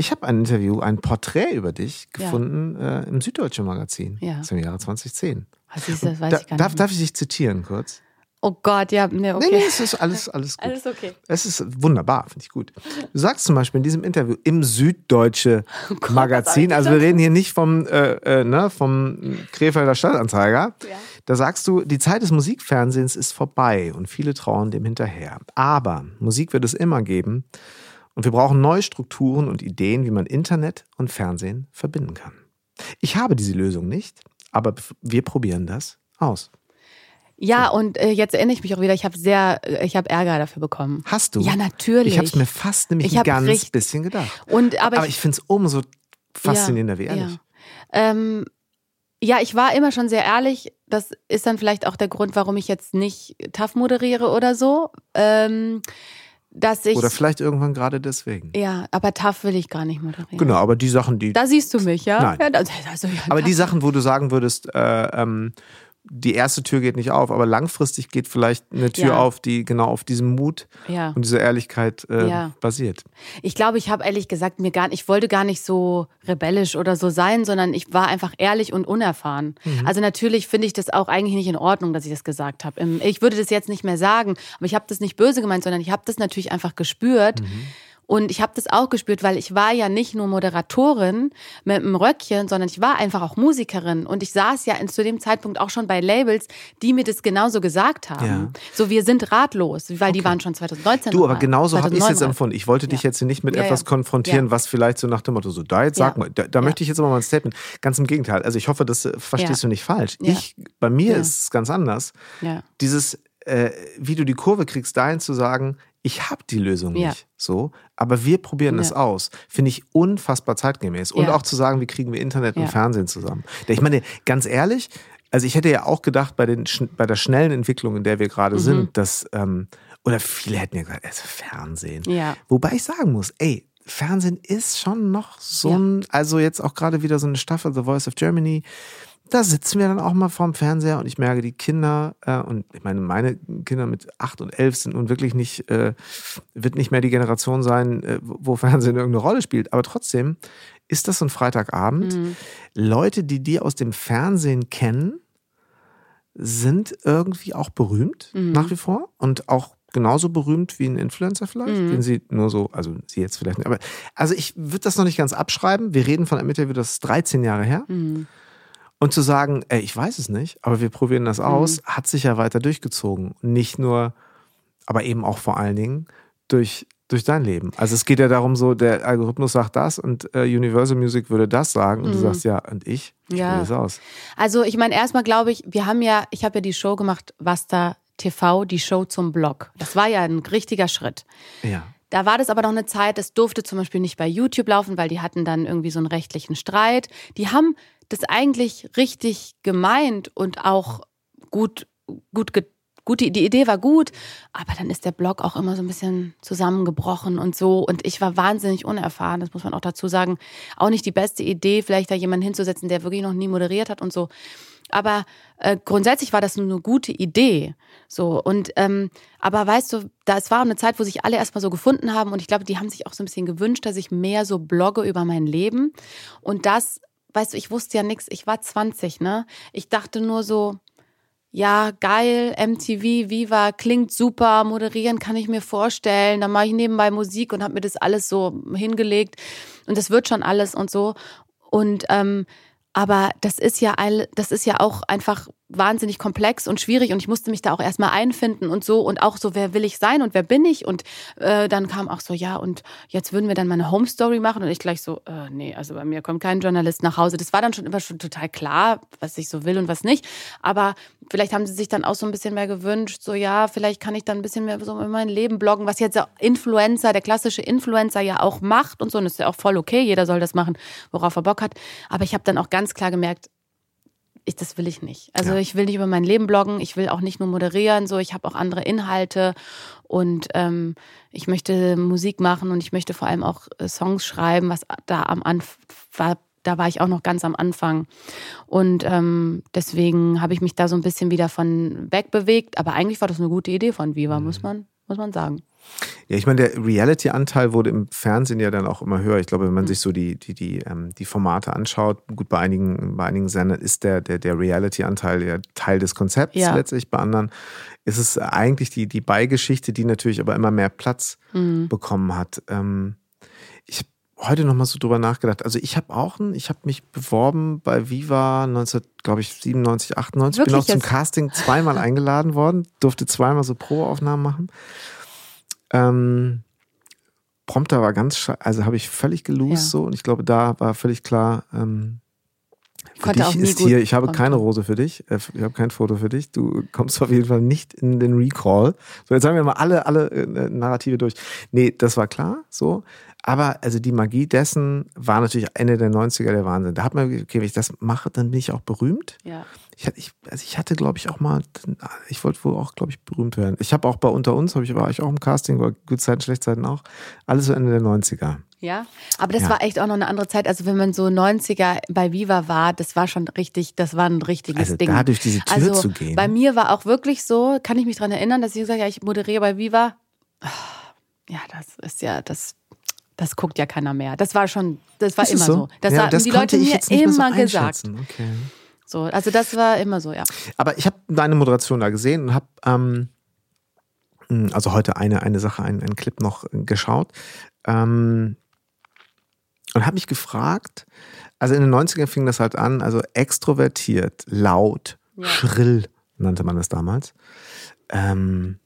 Ich habe ein Interview, ein Porträt über dich Ja. gefunden äh, im Süddeutschen Magazin. Ja. Ist im Jahre 2010. Was ist das? Weiß Da, ich gar darf, nicht. darf ich dich zitieren kurz? Oh Gott, ja, ne, okay. Nee, nee, es ist alles, alles gut. Alles okay. Es ist wunderbar, finde ich gut. Du sagst zum Beispiel in diesem Interview im Süddeutsche *laughs* Oh Gott, Magazin, also wir reden hier nicht vom, äh, äh, ne, vom Krefelder Stadtanzeiger. Ja. Da sagst du, die Zeit des Musikfernsehens ist vorbei und viele trauen dem hinterher. Aber Musik wird es immer geben und wir brauchen neue Strukturen und Ideen, wie man Internet und Fernsehen verbinden kann. Ich habe diese Lösung nicht, aber wir probieren das aus. Ja, und äh, jetzt erinnere ich mich auch wieder, ich habe sehr, äh, ich habe Ärger dafür bekommen. Hast du? Ja, natürlich. Ich habe es mir fast nämlich Ich ein ganz richtig- bisschen gedacht. Und, aber, Aber ich, ich finde es umso faszinierender, wie ehrlich. Ja. Ähm, Ja, ich war immer schon sehr ehrlich. Das ist dann vielleicht auch der Grund, warum ich jetzt nicht TAF moderiere oder so. Ähm, dass ich. Oder vielleicht irgendwann gerade deswegen. Ja, aber TAF will ich gar nicht moderieren. Genau, aber die Sachen, die. Da siehst du mich, ja? Nein. Ja, *laughs* also, ja, aber die Sachen, wo du sagen würdest, äh, ähm, die erste Tür geht nicht auf, aber langfristig geht vielleicht eine Tür Ja. auf, die genau auf diesem Mut Ja. und dieser Ehrlichkeit äh, Ja. basiert. Ich glaube, ich habe ehrlich gesagt mir gar ich wollte gar nicht so rebellisch oder so sein, sondern ich war einfach ehrlich und unerfahren. Mhm. Also natürlich finde ich das auch eigentlich nicht in Ordnung, dass ich das gesagt habe. Im- Ich würde das jetzt nicht mehr sagen, aber ich habe das nicht böse gemeint, sondern ich habe das natürlich einfach gespürt. Mhm. Und ich habe das auch gespürt, weil ich war ja nicht nur Moderatorin mit einem Röckchen, sondern ich war einfach auch Musikerin. Und ich saß ja zu dem Zeitpunkt auch schon bei Labels, die mir das genauso gesagt haben. Ja. So, wir sind ratlos, weil die waren schon 2019 Du, aber genauso habe ich es 2009 jetzt empfunden. Ich wollte dich Ja. jetzt hier nicht mit Ja, etwas konfrontieren, was vielleicht so nach dem Motto, so da jetzt sag mal, da, da möchte ich jetzt aber mal ein Statement. Ganz im Gegenteil. Also ich hoffe, das äh, verstehst du nicht falsch. Ich, bei mir ist es ganz anders. Ja. Dieses, äh, wie du die Kurve kriegst, dahin zu sagen, ich habe die Lösung Ja. nicht. So, aber wir probieren es Ja. aus. Finde ich unfassbar zeitgemäß. Und Ja. auch zu sagen, wie kriegen wir Internet und. Fernsehen zusammen. Ich meine, ganz ehrlich, also ich hätte ja auch gedacht, bei, den, bei der schnellen Entwicklung, in der wir gerade Mhm. sind, dass, ähm, oder viele hätten ja gesagt, also Fernsehen. Wobei ich sagen muss, ey, Fernsehen ist schon noch so ein, also jetzt auch gerade wieder so eine Staffel, The Voice of Germany. Da sitzen wir dann auch mal vorm Fernseher und ich merke, die Kinder, äh, und ich meine, meine Kinder mit acht und elf sind nun wirklich nicht, äh, wird nicht mehr die Generation sein, äh, wo Fernsehen irgendeine Rolle spielt. Aber trotzdem ist das so ein Freitagabend. Mhm. Leute, die die aus dem Fernsehen kennen, sind irgendwie auch berühmt Mhm. nach wie vor und auch genauso berühmt wie ein Influencer vielleicht, Mhm. den sie nur so, also sie jetzt vielleicht nicht, aber also ich würde das noch nicht ganz abschreiben. Wir reden von einem Interview, das ist 13 Jahre her. Mhm. Und zu sagen, ey, ich weiß es nicht, aber wir probieren das aus, hat sich ja weiter durchgezogen. Nicht nur, aber eben auch vor allen Dingen durch, durch dein Leben. Also es geht ja darum, so, der Algorithmus sagt das und äh, Universal Music würde das sagen und du sagst, ja, und ich, ich Ja. probiere es aus. Also ich meine, erstmal glaube ich, wir haben ja, ich habe ja die Show gemacht, Vasta TV, die Show zum Blog. Das war ja ein richtiger Schritt. Ja. Da war das aber noch eine Zeit, das durfte zum Beispiel nicht bei YouTube laufen, weil die hatten dann irgendwie so einen rechtlichen Streit. Die haben das eigentlich richtig gemeint und auch gut, gut, gut, die, Idee war gut, aber dann ist der Blog auch immer so ein bisschen zusammengebrochen und so. Und ich war wahnsinnig unerfahren, das muss man auch dazu sagen. Auch nicht die beste Idee, vielleicht da jemanden hinzusetzen, der wirklich noch nie moderiert hat und so. Aber äh, grundsätzlich war das eine gute Idee. So und ähm, aber weißt du, da es war eine Zeit, wo sich alle erstmal so gefunden haben und ich glaube, die haben sich auch so ein bisschen gewünscht, dass ich mehr so blogge über mein Leben und das, weißt du, ich wusste ja nichts. Ich war 20, ne? Ich dachte nur so, ja, geil, MTV, Viva, klingt super, moderieren kann ich mir vorstellen. Dann mache ich nebenbei Musik und habe mir das alles so hingelegt und das wird schon alles und so. Und ähm, aber das ist ja all, das ist ja auch einfach wahnsinnig komplex und schwierig und ich musste mich da auch erstmal einfinden und so und auch so, wer will ich sein und wer bin ich? Und äh, dann kam auch so, ja, und jetzt würden wir dann mal eine Home Story machen und ich gleich so, äh, nee, also bei mir kommt kein Journalist nach Hause. Das war dann schon immer schon total klar, was ich so will und was nicht. Aber vielleicht haben sie sich dann auch so ein bisschen mehr gewünscht, so ja, vielleicht kann ich dann ein bisschen mehr so in mein Leben bloggen, was jetzt Influencer, der klassische Influencer ja auch macht und so. Und das ist ja auch voll okay, jeder soll das machen, worauf er Bock hat. Aber ich habe dann auch ganz klar gemerkt, ich, das will ich nicht. Also Ja. ich will nicht über mein Leben bloggen, ich will auch nicht nur moderieren, so ich habe auch andere Inhalte und ähm, ich möchte Musik machen und ich möchte vor allem auch äh, Songs schreiben, was da am Anfang war. Da war ich auch noch ganz am Anfang. Und ähm, deswegen habe ich mich da so ein bisschen wieder von wegbewegt. Aber eigentlich war das eine gute Idee von Viva, muss man, muss man sagen. Ja, ich meine, der Reality-Anteil wurde im Fernsehen ja dann auch immer höher. Ich glaube, Mhm. wenn man sich so die, die, die, ähm, die Formate anschaut, gut, bei einigen, bei einigen Sendern ist der, der, der Reality-Anteil ja Teil des Konzepts Ja. letztlich. Bei anderen ist es eigentlich die, die Beigeschichte, die natürlich aber immer mehr Platz Mhm. bekommen hat. Ähm, ich habe heute noch mal so drüber nachgedacht. Also ich habe auch, ein, ich habe mich beworben bei Viva 19, glaube ich, 97, 98. Bin Wirklich auch zum jetzt? Casting zweimal eingeladen worden, durfte zweimal so Probeaufnahmen machen. Ähm, Prompter war ganz, also habe ich völlig gelost Ja. so und ich glaube, da war völlig klar, ähm, für Konnte dich ist hier, ich habe Prompter. keine Rose für dich, äh, ich habe kein Foto für dich, du kommst auf jeden Fall nicht in den Recall. So, jetzt haben wir mal alle, alle äh, Narrative durch. Nee, das war klar, so. Aber also die Magie dessen war natürlich Ende der 90er der Wahnsinn. Da hat man, okay, wenn ich das mache, dann bin ich auch berühmt. Ja. Ich, ich, also ich hatte, glaube ich, auch mal, ich wollte wohl auch, glaube ich, berühmt werden. Ich habe auch bei Unter uns, ich, war ich auch im Casting, war Gute Zeiten, Schlechte Zeiten auch. Alles so Ende der 90er. Ja, aber das Ja. war echt auch noch eine andere Zeit. Also wenn man so 90er bei Viva war, das war schon richtig, das war ein richtiges Also Ding. da durch diese Tür also zu gehen. bei mir war auch wirklich so, kann ich mich dran erinnern, dass ich gesagt habe, ja, ich moderiere bei Viva. Ah, Ja, das ist ja, das, das guckt ja keiner mehr. Das war schon, das war Ist immer so. Das ja, hatten das die Leute mir mehr so immer gesagt. Okay. So, also das war immer so, ja. Aber ich habe deine Moderation da gesehen und habe ähm, mh, also heute eine, eine Sache, einen, einen Clip noch geschaut ähm, und habe mich gefragt, also in den 90ern fing das halt an, also extrovertiert, laut, Ja. schrill nannte man das damals. Ähm,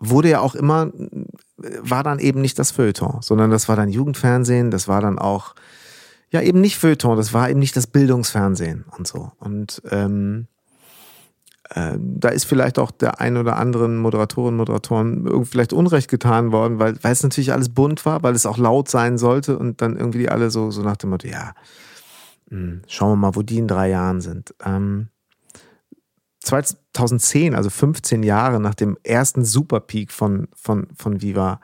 wurde ja auch immer, war dann eben nicht das Feuilleton, sondern das war dann Jugendfernsehen, das war dann auch, ja, eben nicht Feuilleton, das war eben nicht das Bildungsfernsehen und so. Und ähm, äh, da ist vielleicht auch der ein oder anderen Moderatorin, Moderatoren vielleicht Unrecht getan worden, weil, weil es natürlich alles bunt war, weil es auch laut sein sollte und dann irgendwie die alle so, so nach dem Motto, ja, mh, schauen wir mal, wo die in drei Jahren sind. Ähm, 2010, also 15 Jahre nach dem ersten Superpeak von, von, von Viva,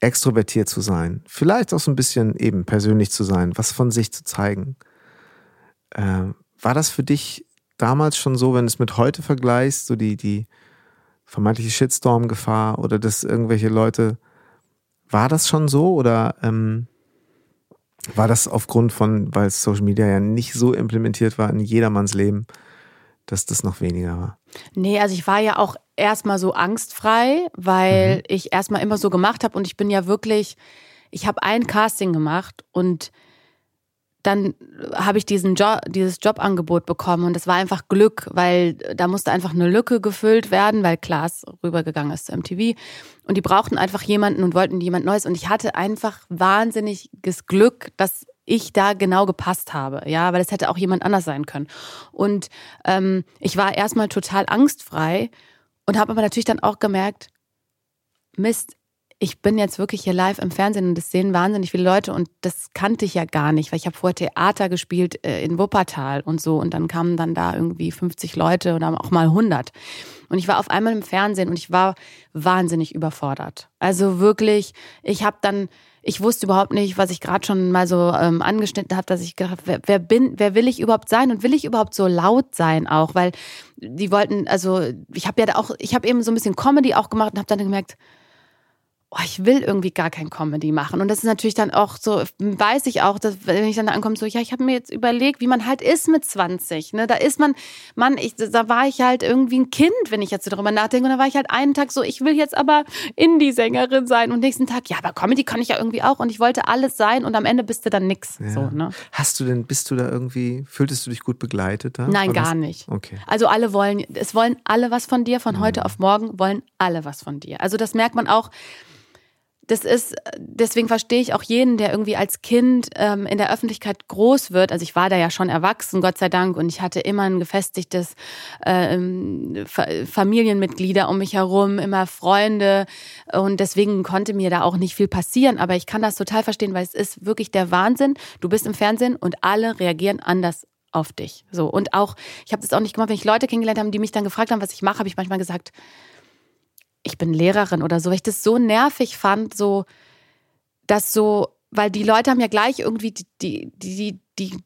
extrovertiert zu sein. Vielleicht auch so ein bisschen eben persönlich zu sein, was von sich zu zeigen. Ähm, war das für dich damals schon so, wenn du es mit heute vergleichst, so die, die vermeintliche Shitstorm-Gefahr oder dass irgendwelche Leute, war das schon so oder ähm, war das aufgrund von, weil Social Media ja nicht so implementiert war in jedermanns Leben, dass das noch weniger war? Nee, also ich war ja auch erstmal so angstfrei, weil Mhm. ich erstmal immer so gemacht habe und ich bin ja wirklich, ich habe ein Casting gemacht und dann habe ich diesen jo dieses Jobangebot bekommen und das war einfach Glück, weil da musste einfach eine Lücke gefüllt werden, weil Klaas rübergegangen ist zu MTV und die brauchten einfach jemanden und wollten jemand Neues und ich hatte einfach wahnsinniges Glück, dass ich da genau gepasst habe, ja, weil es hätte auch jemand anders sein können. Und ähm, ich war erstmal total angstfrei und habe aber natürlich dann auch gemerkt, Mist, ich bin jetzt wirklich hier live im Fernsehen und das sehen wahnsinnig viele Leute und das kannte ich ja gar nicht, weil ich habe vorher Theater gespielt äh, in Wuppertal und so und dann kamen dann da irgendwie 50 Leute oder auch mal 100. Und ich war auf einmal im Fernsehen und ich war wahnsinnig überfordert. Also wirklich, ich habe dann, ich wusste überhaupt nicht, was ich gerade schon mal so ähm, angeschnitten habe, dass ich gedacht wer, wer bin, wer will ich überhaupt sein und will ich überhaupt so laut sein auch, weil die wollten, also ich habe ja auch, ich habe eben so ein bisschen Comedy auch gemacht und habe dann gemerkt, oh, ich will irgendwie gar kein Comedy machen. Und das ist natürlich dann auch so, weiß ich auch, dass, wenn ich dann da ankomme, so, ja, ich habe mir jetzt überlegt, wie man halt ist mit 20. Ne? Da ist man, Mann, ich, da war ich halt irgendwie ein Kind, wenn ich jetzt so darüber nachdenke. Und da war ich halt einen Tag so, ich will jetzt aber Indie-Sängerin sein. Und nächsten Tag, ja, aber Comedy kann ich ja irgendwie auch. Und ich wollte alles sein und am Ende bist du dann nix. Ja. So, ne? Hast du denn, bist du da irgendwie, fühltest du dich gut begleitet da? Nein, Oder gar nicht. Okay. Also alle wollen, es wollen alle was von dir, von heute auf morgen wollen alle was von dir. Also das merkt man auch. Das ist, deswegen verstehe ich auch jeden, der irgendwie als Kind ähm, in der Öffentlichkeit groß wird. Also ich war da ja schon erwachsen, Gott sei Dank, und ich hatte immer ein gefestigtes ähm, Fa Familienmitglieder um mich herum, immer Freunde. Und deswegen konnte mir da auch nicht viel passieren. Aber ich kann das total verstehen, weil es ist wirklich der Wahnsinn. Du bist im Fernsehen und alle reagieren anders auf dich. So und auch, ich habe das auch nicht gemacht, wenn ich Leute kennengelernt habe, die mich dann gefragt haben, was ich mache, habe ich manchmal gesagt, ich bin Lehrerin oder so, weil ich das so nervig fand, so dass so, weil die Leute haben ja gleich irgendwie die die die, die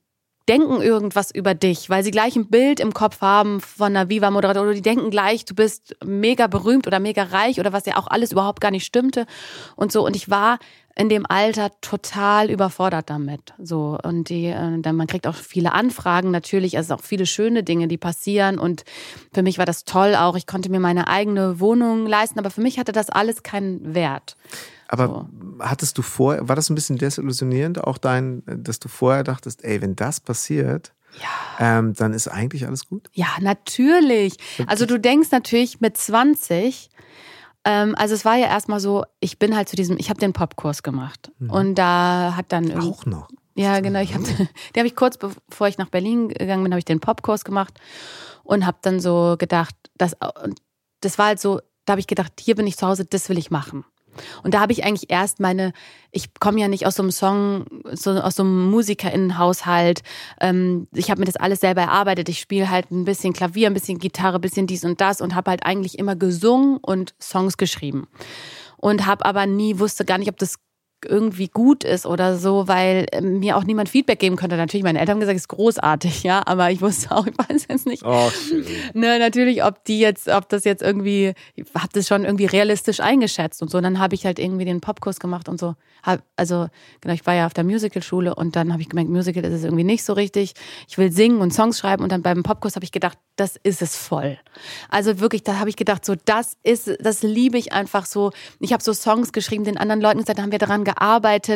denken irgendwas über dich, weil sie gleich ein Bild im Kopf haben von einer Viva-Moderatorin oder die denken gleich, du bist mega berühmt oder mega reich oder was ja auch alles überhaupt gar nicht stimmte und so. Und ich war in dem Alter total überfordert damit. So und die, äh, dann man kriegt auch viele Anfragen natürlich, also auch viele schöne Dinge, die passieren und für mich war das toll auch. Ich konnte mir meine eigene Wohnung leisten, aber für mich hatte das alles keinen Wert. Aber hattest du vorher, war das ein bisschen desillusionierend, auch dein, dass du vorher dachtest, ey, wenn das passiert, Ja. ähm, dann ist eigentlich alles gut? Ja, natürlich. Also du denkst natürlich mit 20, ähm, also es war ja erstmal so, ich bin halt zu diesem, ich habe den Popkurs gemacht und da hat dann Auch noch. ja genau, ich habe, *laughs* den habe ich kurz bevor ich nach Berlin gegangen bin, habe ich den Popkurs gemacht und habe dann so gedacht, das, das war halt so, da habe ich gedacht, hier bin ich zu Hause, das will ich machen. Und da habe ich eigentlich erst meine, ich komme ja nicht aus so einem Song, so, aus so einem Musikerinnenhaushalt. Ähm, ich habe mir das alles selber erarbeitet. Ich spiele halt ein bisschen Klavier, ein bisschen Gitarre, ein bisschen dies und das und habe halt eigentlich immer gesungen und Songs geschrieben. Und habe aber nie, wusste gar nicht, ob das irgendwie gut ist oder so, weil ähm, mir auch niemand Feedback geben könnte. Natürlich, meine Eltern haben gesagt, es ist großartig, ja, aber ich wusste auch, *laughs* ich weiß jetzt nicht. Oh, ne, natürlich, ob die jetzt, ob das jetzt irgendwie, ich habe das schon irgendwie realistisch eingeschätzt und so. Und dann habe ich halt irgendwie den Popkurs gemacht und so. Hab, also, genau, ich war ja auf der Musicalschule und dann habe ich gemerkt, Musical ist es irgendwie nicht so richtig. Ich will singen und Songs schreiben und dann beim Popkurs habe ich gedacht, das ist es voll. Also wirklich, da habe ich gedacht, so das ist, das liebe ich einfach so. Ich habe so Songs geschrieben, den anderen Leuten gesagt, da haben wir daran gearbeitet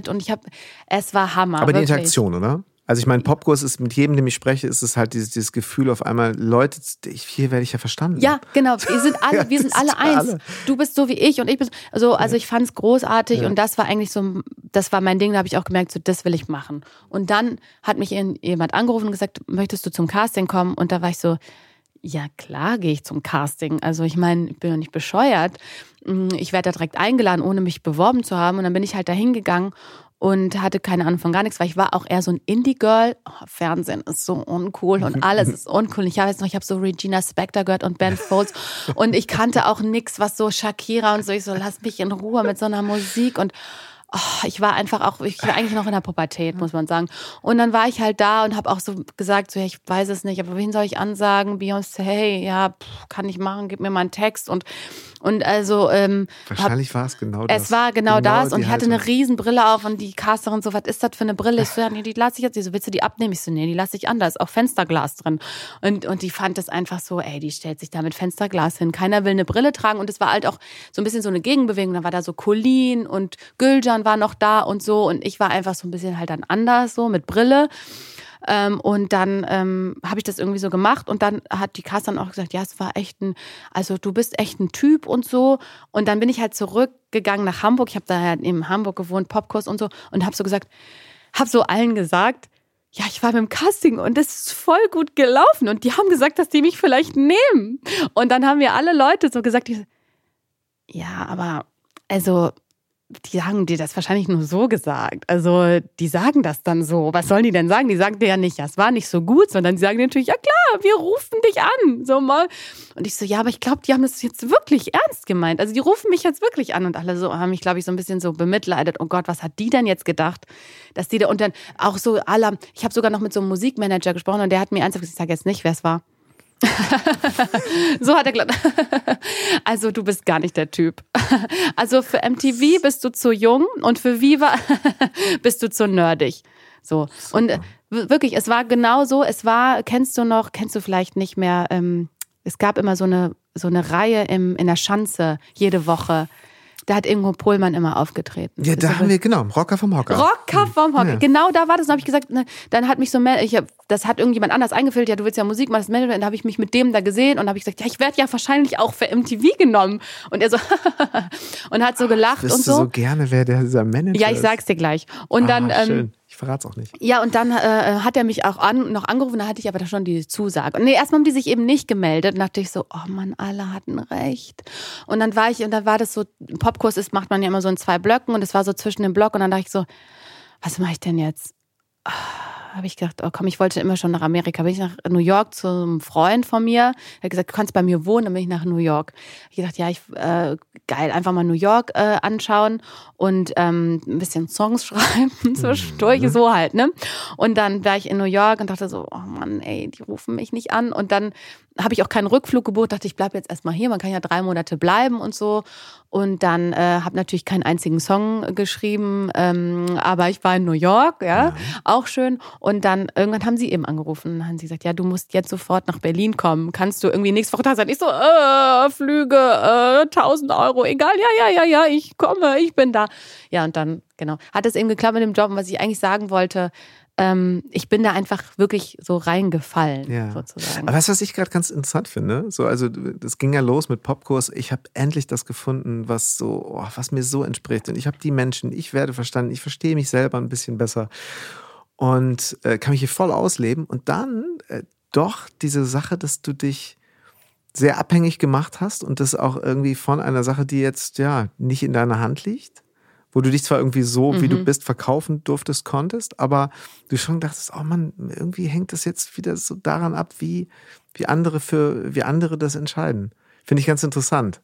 und ich habe, es war Hammer. Aber wirklich. die Interaktion, oder? Also ich meine, Popkurs ist mit jedem, dem ich spreche, ist es halt dieses, dieses Gefühl auf einmal, Leute, hier werde ich ja verstanden. Ja, genau. *laughs* Wir sind alle, ja, wir sind alle eins. Alle. Du bist so wie ich und ich bin so. Also ich fand es großartig ja. und das war eigentlich so, das war mein Ding. Da habe ich auch gemerkt, so das will ich machen. Und dann hat mich jemand angerufen und gesagt, möchtest du zum Casting kommen? Und da war ich so, ja, klar gehe ich zum Casting. Also ich meine, ich bin ja nicht bescheuert. Mm, ich werde da direkt eingeladen, ohne mich beworben zu haben. Und dann bin ich halt da hingegangen und hatte keine Ahnung von gar nichts, weil ich war auch eher so ein Indie-Girl. Oh, Fernsehen ist so uncool und alles ist uncool. Ich habe jetzt noch, ich habe so Regina Spector gehört und Ben Folds und ich kannte auch nichts, was so Shakira und so. Ich so, lass mich in Ruhe mit so einer Musik und oh, ich war einfach auch, ich war eigentlich noch in der Pubertät, muss man sagen. Und dann war ich halt da und habe auch so gesagt, so, ja, ich weiß es nicht, aber wen soll ich ansagen? Beyoncé, hey, ja, pff, kann ich machen, gib mir mal einen Text und und also ähm, wahrscheinlich war es genau das. Es war genau, genau das und ich hatte eine riesen Brille auf und die Casterin so, was ist das für eine Brille? Ich so, ja, nee, die lasse ich jetzt. Sie so, willst du die abnehmen? Ich so, nee, die lasse ich an, da ist auch Fensterglas drin. Und und die fand das einfach so, ey, die stellt sich da mit Fensterglas hin. Keiner will eine Brille tragen und es war halt auch so ein bisschen so eine Gegenbewegung. Da war da so Colin und Gülcan war noch da und so und ich war einfach so ein bisschen halt dann anders so mit Brille. Ähm, und dann ähm, habe ich das irgendwie so gemacht und dann hat die Kasse dann auch gesagt, ja, es war echt ein, also du bist echt ein Typ und so. Und dann bin ich halt zurückgegangen nach Hamburg. Ich habe da halt in Hamburg gewohnt, Popkurs und so und habe so gesagt, habe so allen gesagt, ja, ich war beim Casting und das ist voll gut gelaufen und die haben gesagt, dass die mich vielleicht nehmen. Und dann haben mir alle Leute so gesagt, ja, aber also die haben dir das wahrscheinlich nur so gesagt. Also die sagen das dann so. Was sollen die denn sagen? Die sagen dir ja nicht, ja, es war nicht so gut, sondern die sagen dir natürlich, ja klar, wir rufen dich an. So mal. Und ich so, ja, aber ich glaube, die haben das jetzt wirklich ernst gemeint. Also die rufen mich jetzt wirklich an und alle so haben mich, glaube ich, so ein bisschen so bemitleidet. Oh Gott, was hat die denn jetzt gedacht? Dass die da und dann auch so alle, ich habe sogar noch mit so einem Musikmanager gesprochen und der hat mir ernsthaft gesagt, ich sage jetzt nicht, wer es war. *laughs* so hat er gesagt. Also du bist gar nicht der Typ. Also für MTV bist du zu jung und für Viva *laughs* bist du zu nerdig. So. Super. Und wirklich, es war genau so. Es war, kennst du noch, kennst du vielleicht nicht mehr, ähm, es gab immer so eine, so eine Reihe im, in der Schanze jede Woche da hat Ingo Pohlmann immer aufgetreten. Ja, da haben wir, genau, Rocker vom Hocker. Rocker vom Hocker. Ja. Genau da war das. Dann habe ich gesagt, ne, dann hat mich so, ich hab, das hat irgendjemand anders eingefüllt, ja, du willst ja Musik machen, das Manager. Dann habe ich mich mit dem da gesehen und habe ich gesagt, ja, ich werde ja wahrscheinlich auch für MTV genommen. Und er so, *laughs* und hat so gelacht Ach, und so. Du so gerne, wer der, dieser Manager Ja, ich sag's dir gleich. Und ah, dann, ähm, verrat's auch nicht. Ja, und dann äh, hat er mich auch an, noch angerufen, da hatte ich aber schon die Zusage. Und nee, erstmal haben die sich eben nicht gemeldet. Und dachte ich so, oh Mann, alle hatten recht. Und dann war ich, und dann war das so, Popkurs ist, macht man ja immer so in zwei Blöcken und es war so zwischen dem Block und dann dachte ich so, was mache ich denn jetzt? Oh habe ich gedacht, oh komm, ich wollte immer schon nach Amerika. Bin ich nach New York zu einem Freund von mir. Er hat gesagt, du kannst bei mir wohnen, dann bin ich nach New York. Ich gedacht, ja, ich, äh, geil, einfach mal New York äh, anschauen und ähm, ein bisschen Songs *laughs* schreiben zwischendurch, mhm. so halt, ne? Und dann war ich in New York und dachte so, oh Mann, ey, die rufen mich nicht an. Und dann habe ich auch keinen Rückflug gebucht, dachte ich bleibe jetzt erstmal hier, man kann ja drei Monate bleiben und so. Und dann äh, habe natürlich keinen einzigen Song geschrieben, ähm, aber ich war in New York, ja, ja, auch schön. Und dann irgendwann haben sie eben angerufen und haben sie gesagt, ja, du musst jetzt sofort nach Berlin kommen. Kannst du irgendwie nächste Woche da sein? Ich so, äh, Flüge, äh, 1000 Euro, egal, ja, ja, ja, ja, ich komme, ich bin da. Ja, und dann, genau, hat es eben geklappt mit dem Job. Und was ich eigentlich sagen wollte, ähm, ich bin da einfach wirklich so reingefallen, ja. sozusagen. Aber weißt du, was ich gerade ganz interessant finde? So, also, das ging ja los mit Popkurs. Ich habe endlich das gefunden, was so, oh, was mir so entspricht. Und ich habe die Menschen, ich werde verstanden, ich verstehe mich selber ein bisschen besser und äh, kann mich hier voll ausleben. Und dann äh, doch diese Sache, dass du dich sehr abhängig gemacht hast und das auch irgendwie von einer Sache, die jetzt ja nicht in deiner Hand liegt? Wo du dich zwar irgendwie so, mhm. wie du mhm. bist, verkaufen durftest, konntest, aber du schon dachtest, oh Mann, irgendwie hängt das jetzt wieder so daran ab, wie, wie andere für, wie andere das entscheiden. Finde ich ganz interessant.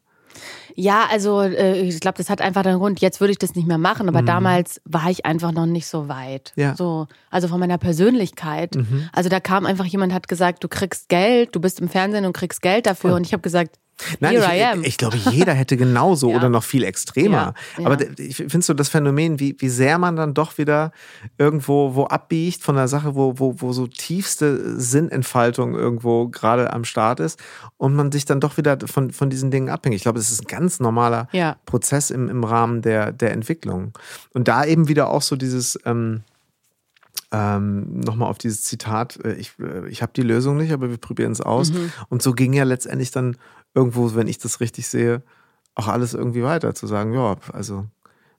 Ja, also äh, ich glaube, das hat einfach den Grund, jetzt würde ich das nicht mehr machen, aber mhm. damals war ich einfach noch nicht so weit. Ja. So, also von meiner Persönlichkeit. Mhm. Also da kam einfach jemand, hat gesagt, du kriegst Geld, du bist im Fernsehen und kriegst Geld dafür. Voll. Und ich habe gesagt, Nein, ich, ich glaube, jeder hätte genauso *laughs* ja. oder noch viel extremer. Ja, ja. Aber ich finde so das Phänomen, wie, wie sehr man dann doch wieder irgendwo wo abbiegt von einer Sache, wo, wo, wo so tiefste Sinnentfaltung irgendwo gerade am Start ist und man sich dann doch wieder von, von diesen Dingen abhängt. Ich glaube, es ist ein ganz normaler Prozess im, im Rahmen der, der Entwicklung. Und da eben wieder auch so dieses, ähm, ähm, nochmal auf dieses Zitat, äh, ich, äh, ich habe die Lösung nicht, aber wir probieren es aus. Mhm. Und so ging ja letztendlich dann irgendwo, wenn ich das richtig sehe, auch alles irgendwie weiter zu sagen, ja, also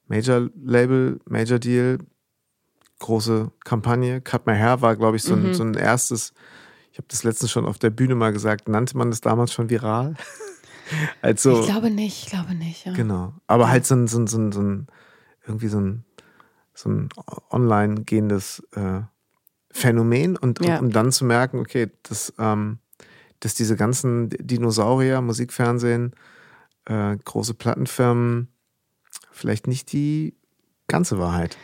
Major Label, Major Deal, große Kampagne. Cut My Hair war, glaube ich, so ein, mhm. so ein erstes, ich habe das letztens schon auf der Bühne mal gesagt, nannte man das damals schon viral? *laughs* also, ich glaube nicht, ich glaube nicht. Ja. Genau. Aber halt so ein, so ein, so ein, so ein irgendwie so ein, so ein online gehendes äh, Phänomen und, ja. und, um dann zu merken, okay, das ähm, dass diese ganzen Dinosaurier, Musikfernsehen, äh, große Plattenfirmen vielleicht nicht die ganze Wahrheit.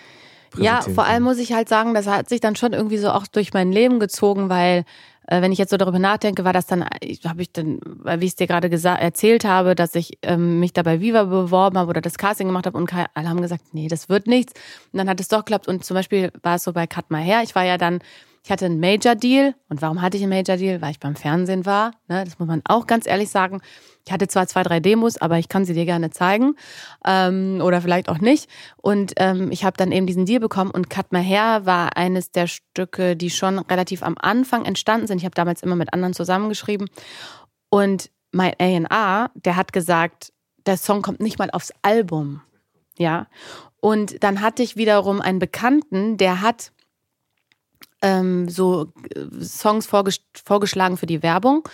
Ja, vor allem muss ich halt sagen, das hat sich dann schon irgendwie so auch durch mein Leben gezogen, weil äh, wenn ich jetzt so darüber nachdenke, war das dann, habe ich dann, wie ich es dir gerade erzählt habe, dass ich ähm, mich da bei Viva beworben habe oder das Casting gemacht habe und alle haben gesagt, nee, das wird nichts. Und dann hat es doch geklappt und zum Beispiel war es so bei Cut My Hair. Ich war ja dann ich hatte einen Major Deal. Und warum hatte ich einen Major Deal? Weil ich beim Fernsehen war. Ne? Das muss man auch ganz ehrlich sagen. Ich hatte zwar zwei, drei Demos, aber ich kann sie dir gerne zeigen. Ähm, oder vielleicht auch nicht. Und ähm, ich habe dann eben diesen Deal bekommen. Und Cut My Hair war eines der Stücke, die schon relativ am Anfang entstanden sind. Ich habe damals immer mit anderen zusammengeschrieben. Und mein A&R, der hat gesagt, der Song kommt nicht mal aufs Album. Ja. Und dann hatte ich wiederum einen Bekannten, der hat ähm, so äh, Songs vorges vorgeschlagen für die Werbung.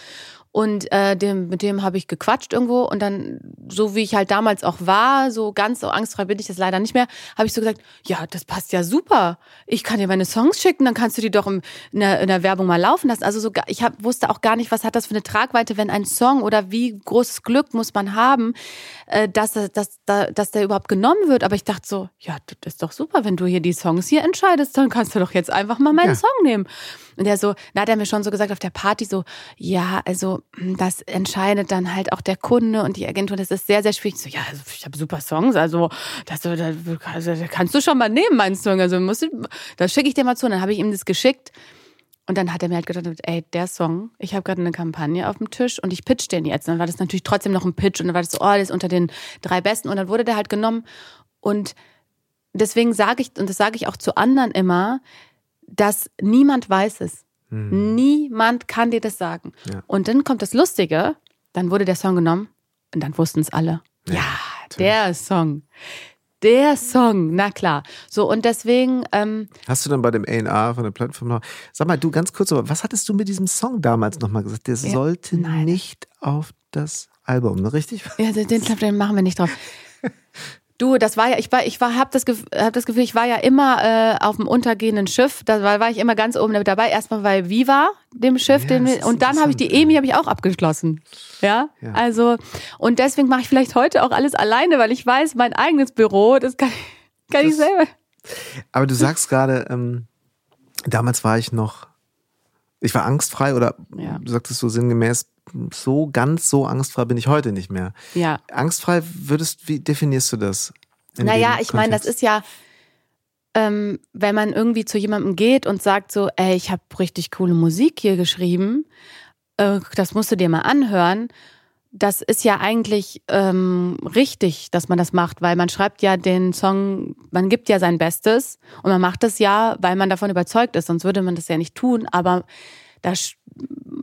Und äh, dem, mit dem habe ich gequatscht irgendwo und dann, so wie ich halt damals auch war, so ganz so angstfrei bin ich das leider nicht mehr, habe ich so gesagt, ja, das passt ja super. Ich kann dir meine Songs schicken, dann kannst du die doch in der, in der Werbung mal laufen lassen. Also so, ich hab, wusste auch gar nicht, was hat das für eine Tragweite, wenn ein Song oder wie großes Glück muss man haben, äh, dass, dass, dass, dass der überhaupt genommen wird. Aber ich dachte so, ja, das ist doch super, wenn du hier die Songs hier entscheidest, dann kannst du doch jetzt einfach mal meinen ja. Song nehmen. Und der so, da hat er mir schon so gesagt auf der Party so, ja, also hm, das entscheidet dann halt auch der Kunde und die Agentur. Das ist sehr, sehr schwierig. So, ja, also ich habe super Songs, also das, das, das kannst du schon mal nehmen, meinen Song. Also musst du, das schicke ich dir mal zu. Und dann habe ich ihm das geschickt. Und dann hat er mir halt gedacht, ey, der Song, ich habe gerade eine Kampagne auf dem Tisch und ich pitch den jetzt. Und dann war das natürlich trotzdem noch ein Pitch und dann war das so, oh, das ist unter den drei Besten. Und dann wurde der halt genommen. Und deswegen sage ich, und das sage ich auch zu anderen immer, dass niemand weiß es. Hm. Niemand kann dir das sagen. Ja. Und dann kommt das Lustige, dann wurde der Song genommen und dann wussten es alle. Ja, ja der Song. Der Song, na klar. So, und deswegen. Ähm, Hast du dann bei dem A&R von der Plattform noch. Sag mal, du ganz kurz, was hattest du mit diesem Song damals nochmal gesagt? Der ja, sollte nein. nicht auf das Album, ne? richtig? Ja, den, den *laughs* machen wir nicht drauf. Du, das war ja, ich war, ich war, hab das, hab das Gefühl, ich war ja immer äh, auf dem untergehenden Schiff. Da war, war ich immer ganz oben mit dabei. Erstmal bei Viva, dem Schiff, ja, den, und dann habe ich die EMI habe ich auch abgeschlossen. Ja? ja. Also und deswegen mache ich vielleicht heute auch alles alleine, weil ich weiß, mein eigenes Büro, das kann, kann das, ich selber. Aber du sagst gerade, ähm, damals war ich noch, ich war angstfrei oder ja. du sagtest so sinngemäß, so ganz so angstfrei bin ich heute nicht mehr. Ja. Angstfrei würdest, wie definierst du das? Naja, ich meine, das ist ja, ähm, wenn man irgendwie zu jemandem geht und sagt so, ey, ich habe richtig coole Musik hier geschrieben, äh, das musst du dir mal anhören. Das ist ja eigentlich ähm, richtig, dass man das macht, weil man schreibt ja den Song, man gibt ja sein Bestes und man macht das ja, weil man davon überzeugt ist, sonst würde man das ja nicht tun. Aber da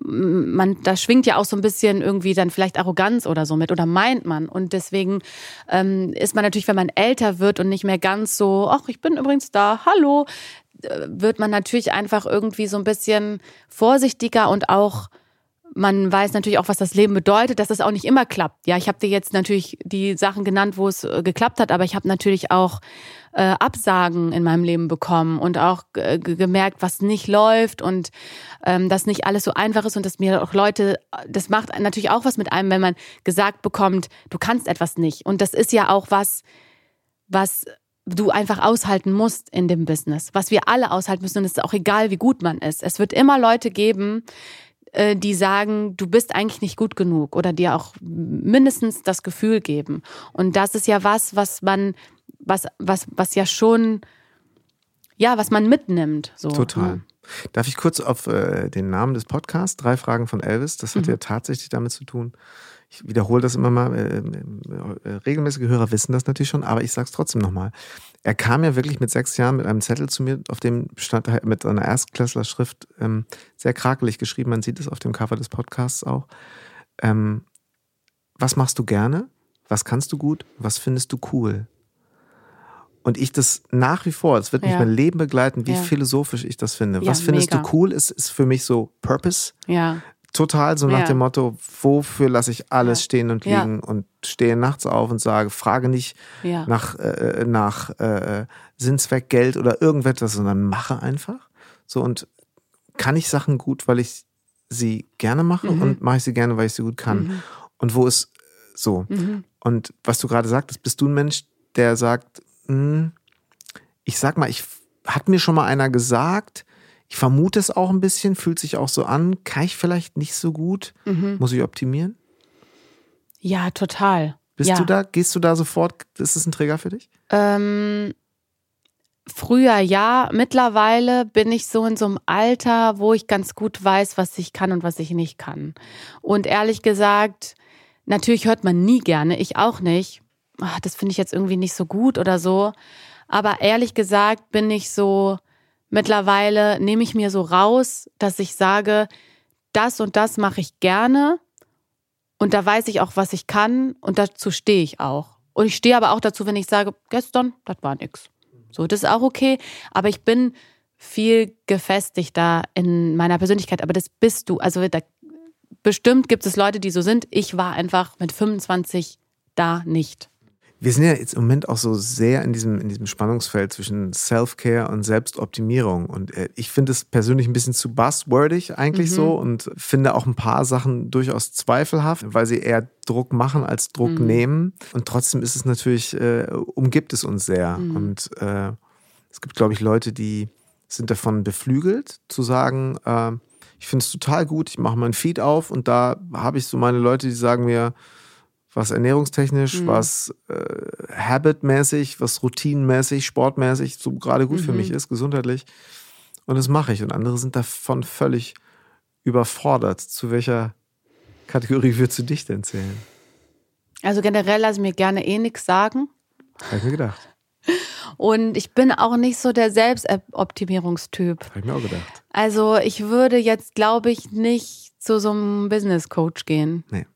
man, da schwingt ja auch so ein bisschen irgendwie dann vielleicht Arroganz oder so mit oder meint man. Und deswegen ähm, ist man natürlich, wenn man älter wird und nicht mehr ganz so, ach, ich bin übrigens da, hallo, äh, wird man natürlich einfach irgendwie so ein bisschen vorsichtiger und auch man weiß natürlich auch, was das Leben bedeutet, dass es auch nicht immer klappt. Ja, ich habe dir jetzt natürlich die Sachen genannt, wo es äh, geklappt hat, aber ich habe natürlich auch äh, Absagen in meinem Leben bekommen und auch äh, gemerkt, was nicht läuft und ähm, dass nicht alles so einfach ist und dass mir auch Leute, das macht natürlich auch was mit einem, wenn man gesagt bekommt, du kannst etwas nicht. Und das ist ja auch was, was du einfach aushalten musst in dem Business, was wir alle aushalten müssen und es ist auch egal, wie gut man ist. Es wird immer Leute geben, äh, die sagen, du bist eigentlich nicht gut genug oder dir auch mindestens das Gefühl geben. Und das ist ja was, was man, was, was, was ja schon, ja, was man mitnimmt. So. Total. Darf ich kurz auf äh, den Namen des Podcasts, drei Fragen von Elvis, das hat mhm. ja tatsächlich damit zu tun, ich wiederhole das immer mal, äh, äh, regelmäßige Hörer wissen das natürlich schon, aber ich sage es trotzdem nochmal. Er kam ja wirklich mit sechs Jahren mit einem Zettel zu mir, auf dem stand mit einer Erstklässler-Schrift ähm, sehr krakelig geschrieben, man sieht es auf dem Cover des Podcasts auch. Ähm, was machst du gerne? Was kannst du gut? Was findest du cool? Und ich das nach wie vor, es wird mich ja. mein Leben begleiten, wie ja. philosophisch ich das finde. Ja, was findest mega. du cool? Ist, ist für mich so Purpose. Ja. Total so nach ja. dem Motto, wofür lasse ich alles ja. stehen und liegen ja. und stehe nachts auf und sage, frage nicht nach, äh, nach äh, Sinnzweck, Geld oder irgendetwas, sondern mache einfach. So und kann ich Sachen gut, weil ich sie gerne mache mhm. und mache ich sie gerne, weil ich sie gut kann. Mhm. Und wo ist so? Mhm. Und was du gerade sagtest, bist du ein Mensch, der sagt, mh, hm, ich sag mal, ich hat mir schon mal einer gesagt, ich vermute es auch ein bisschen, fühlt sich auch so an. Kann ich vielleicht nicht so gut? Mhm. Muss ich optimieren? Ja, total. Bist ja. du da? Gehst du da sofort? Ist es ein Träger für dich? Ähm, früher ja. Mittlerweile bin ich so in so einem Alter, wo ich ganz gut weiß, was ich kann und was ich nicht kann. Und ehrlich gesagt, natürlich hört man nie gerne, ich auch nicht. Ach, das finde ich jetzt irgendwie nicht so gut oder so. Aber ehrlich gesagt bin ich so, Mittlerweile nehme ich mir so raus, dass ich sage, das und das mache ich gerne und da weiß ich auch, was ich kann und dazu stehe ich auch. Und ich stehe aber auch dazu, wenn ich sage, gestern, das war nix. So, das ist auch okay, aber ich bin viel gefestigter in meiner Persönlichkeit, aber das bist du. Also da, bestimmt gibt es Leute, die so sind. Ich war einfach mit 25 da nicht. Wir sind ja jetzt im Moment auch so sehr in diesem, in diesem Spannungsfeld zwischen Self-Care und Selbstoptimierung. Und äh, ich finde es persönlich ein bisschen zu buzzwordig eigentlich mhm. so und finde auch ein paar Sachen durchaus zweifelhaft, weil sie eher Druck machen als Druck mhm. nehmen. Und trotzdem ist es natürlich, äh, umgibt es uns sehr. Mhm. Und äh, es gibt, glaube ich, Leute, die sind davon beflügelt, zu sagen, äh, ich finde es total gut, ich mache meinen Feed auf und da habe ich so meine Leute, die sagen mir, was ernährungstechnisch, mhm. was äh, habitmäßig, was routinenmäßig, sportmäßig so gerade gut mhm. für mich ist, gesundheitlich. Und das mache ich. Und andere sind davon völlig überfordert. Zu welcher Kategorie würdest du dich denn zählen? Also generell lasse ich mir gerne eh nichts sagen. Habe ich mir gedacht. Und ich bin auch nicht so der Selbstoptimierungstyp. Habe ich mir auch gedacht. Also ich würde jetzt, glaube ich, nicht zu so einem Business Coach gehen. Nee.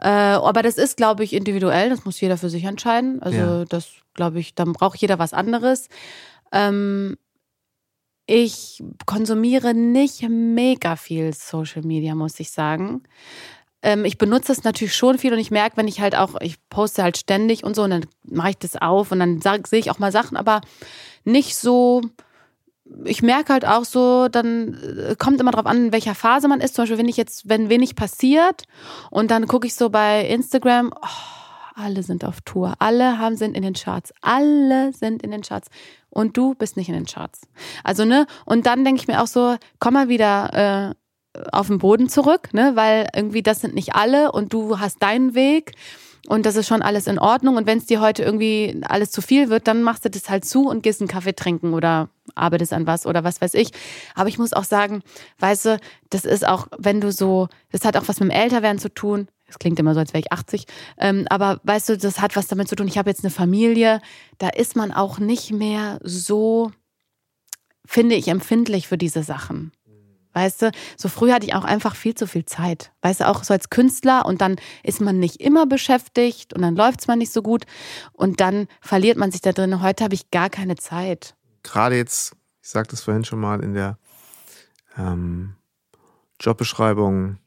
Äh, aber das ist, glaube ich, individuell. Das muss jeder für sich entscheiden. Also ja. das, glaube ich, dann braucht jeder was anderes. Ähm, ich konsumiere nicht mega viel Social Media, muss ich sagen. Ähm, ich benutze es natürlich schon viel und ich merke, wenn ich halt auch, ich poste halt ständig und so und dann mache ich das auf und dann sehe ich auch mal Sachen, aber nicht so ich merke halt auch so, dann äh, kommt immer drauf an, in welcher Phase man ist. Zum Beispiel, wenn ich jetzt, wenn wenig passiert und dann gucke ich so bei Instagram, oh, alle sind auf Tour, alle haben, sind in den Charts, alle sind in den Charts und du bist nicht in den Charts. Also, ne, und dann denke ich mir auch so, komm mal wieder äh, auf den Boden zurück, ne, weil irgendwie das sind nicht alle und du hast deinen Weg und das ist schon alles in Ordnung. Und wenn es dir heute irgendwie alles zu viel wird, dann machst du das halt zu und gehst einen Kaffee trinken oder arbeitest an was oder was weiß ich. Aber ich muss auch sagen, weißt du, das ist auch, wenn du so, das hat auch was mit dem Älterwerden zu tun. Das klingt immer so, als wäre ich 80. Ähm, aber weißt du, das hat was damit zu tun. Ich habe jetzt eine Familie. Da ist man auch nicht mehr so, finde ich, empfindlich für diese Sachen. Weißt du, so früh hatte ich auch einfach viel zu viel Zeit. Weißt du, auch so als Künstler und dann ist man nicht immer beschäftigt und dann läuft es mal nicht so gut und dann verliert man sich da drin. Heute habe ich gar keine Zeit. Gerade jetzt, ich sagte es vorhin schon mal in der ähm, Jobbeschreibung,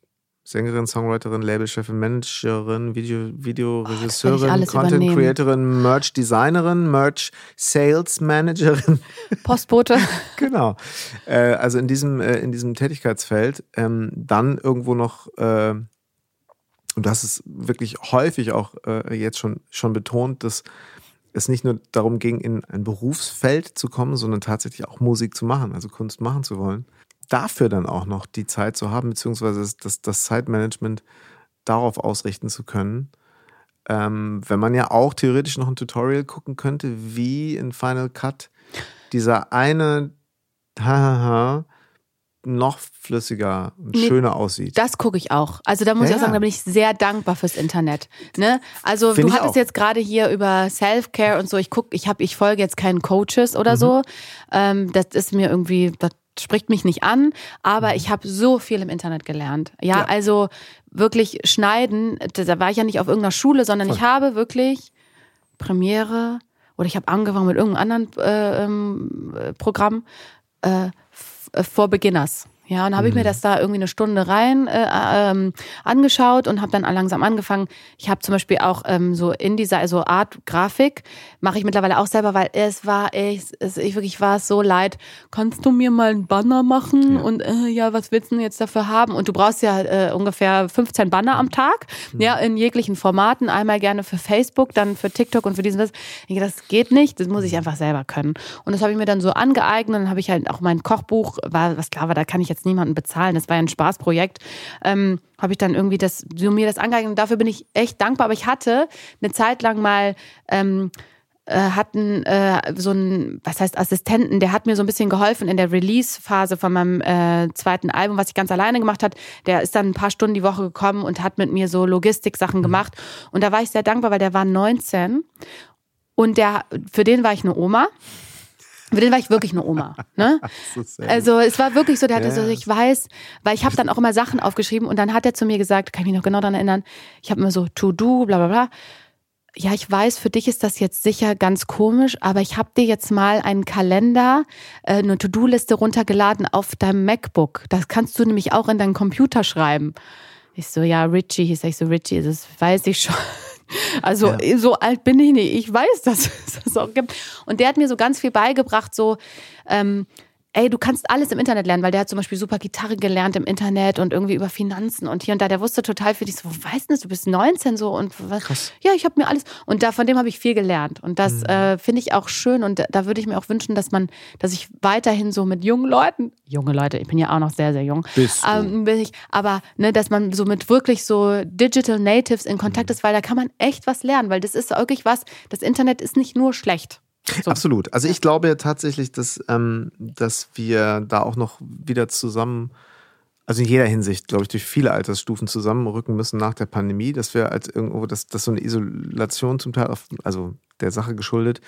Sängerin, Songwriterin, Labelchefin, Managerin, Video, Videoregisseurin, Oh, Content. Creatorin, Merch Designerin, Merch Sales Managerin. *laughs* Postbote. *laughs* genau. Äh, also in diesem, äh, in diesem Tätigkeitsfeld. Ähm, dann irgendwo noch, äh, und das ist wirklich häufig auch äh, jetzt schon, schon betont, dass es nicht nur darum ging, in ein Berufsfeld zu kommen, sondern tatsächlich auch Musik zu machen, also Kunst machen zu wollen. Dafür dann auch noch die Zeit zu haben, beziehungsweise das, das Zeitmanagement darauf ausrichten zu können. Ähm, wenn man ja auch theoretisch noch ein Tutorial gucken könnte, wie in Final Cut dieser eine *laughs* Hahaha noch flüssiger und Nee, schöner aussieht. Das gucke ich auch. Also da muss Ja, ich auch sagen, da bin ich sehr dankbar fürs Internet. Ne? Also Find du ich hattest auch. jetzt gerade hier über Self-Care und so. Ich guck, ich habe, ich folge jetzt keinen Coaches oder Mhm. so. Ähm, das ist mir irgendwie, das spricht mich nicht an. Aber ich habe so viel im Internet gelernt. Ja, Mhm. Ja. also wirklich schneiden. Da war ich ja nicht auf irgendeiner Schule, sondern ich Voll. habe wirklich Premiere oder ich habe angefangen mit irgendeinem anderen äh, ähm, äh, Programm äh, Äh, for Beginners. Ja, und habe ich mir das da irgendwie eine Stunde rein äh, ähm, angeschaut und habe dann langsam angefangen. Ich habe zum Beispiel auch ähm, so InDesign, also Art, Grafik, mache ich mittlerweile auch selber, weil es war echt, es, ich wirklich war es so leid. Kannst du mir mal einen Banner machen? Und äh, ja, was willst du denn jetzt dafür haben? Und du brauchst ja äh, ungefähr 15 Banner am Tag, ja, in jeglichen Formaten. Einmal gerne für Facebook, dann für TikTok und für diesen das. Ich denke, das geht nicht, das muss ich einfach selber können. Und das habe ich mir dann so angeeignet. Dann habe ich halt auch mein Kochbuch, war, was klar war, da kann ich jetzt niemanden bezahlen. Das war ja ein Spaßprojekt. Ähm, habe ich dann irgendwie das, so mir das angeeignet. Und dafür bin ich echt dankbar. Aber ich hatte eine Zeit lang mal ähm, äh, hatten äh, so einen, was heißt Assistenten, der hat mir so ein bisschen geholfen in der Release-Phase von meinem äh, zweiten Album, was ich ganz alleine gemacht hat. Der ist dann ein paar Stunden die Woche gekommen und hat mit mir so Logistik-Sachen gemacht. Und da war ich sehr dankbar, weil der war 19 und der, für den war ich eine Oma. Für den war ich wirklich eine Oma. Ne? *laughs* Also es war wirklich so, der hatte Ja, so, ich weiß, weil ich habe dann auch immer Sachen aufgeschrieben und dann hat er zu mir gesagt, kann ich mich noch genau daran erinnern, ich habe immer so To-Do, bla bla bla. Ja, ich weiß, für dich ist das jetzt sicher ganz komisch, aber ich habe dir jetzt mal einen Kalender, äh, eine To-Do-Liste runtergeladen auf deinem MacBook. Das kannst du nämlich auch in deinen Computer schreiben. Ich so, ja, Richie, hieß ich so, Richie, das weiß ich schon. Also so alt bin ich nicht. Ich weiß, *laughs* dass es das auch gibt. Und der hat mir so ganz viel beigebracht, so, ähm, ey, du kannst alles im Internet lernen, weil der hat zum Beispiel super Gitarre gelernt im Internet und irgendwie über Finanzen und hier und da. Der wusste total viel. Ich so, wo weißt du das? Du bist 19 so und was? Krass. Ja, ich habe mir alles und da von dem habe ich viel gelernt und das Mhm. äh, finde ich auch schön und da würde ich mir auch wünschen, dass man, dass ich weiterhin so mit jungen Leuten, junge Leute, ich bin ja auch noch sehr sehr jung, Bist du. ähm, bin ich, aber ne, dass man so mit wirklich so Digital Natives in Mhm. Kontakt ist, weil da kann man echt was lernen, weil das ist wirklich was. Das Internet ist nicht nur schlecht. So. Absolut. Also ich glaube ja tatsächlich, dass, ähm, dass wir da auch noch wieder zusammen, also in jeder Hinsicht, glaube ich, durch viele Altersstufen zusammenrücken müssen nach der Pandemie, dass wir als irgendwo, dass, dass so eine Isolation zum Teil, auf, also der Sache geschuldet,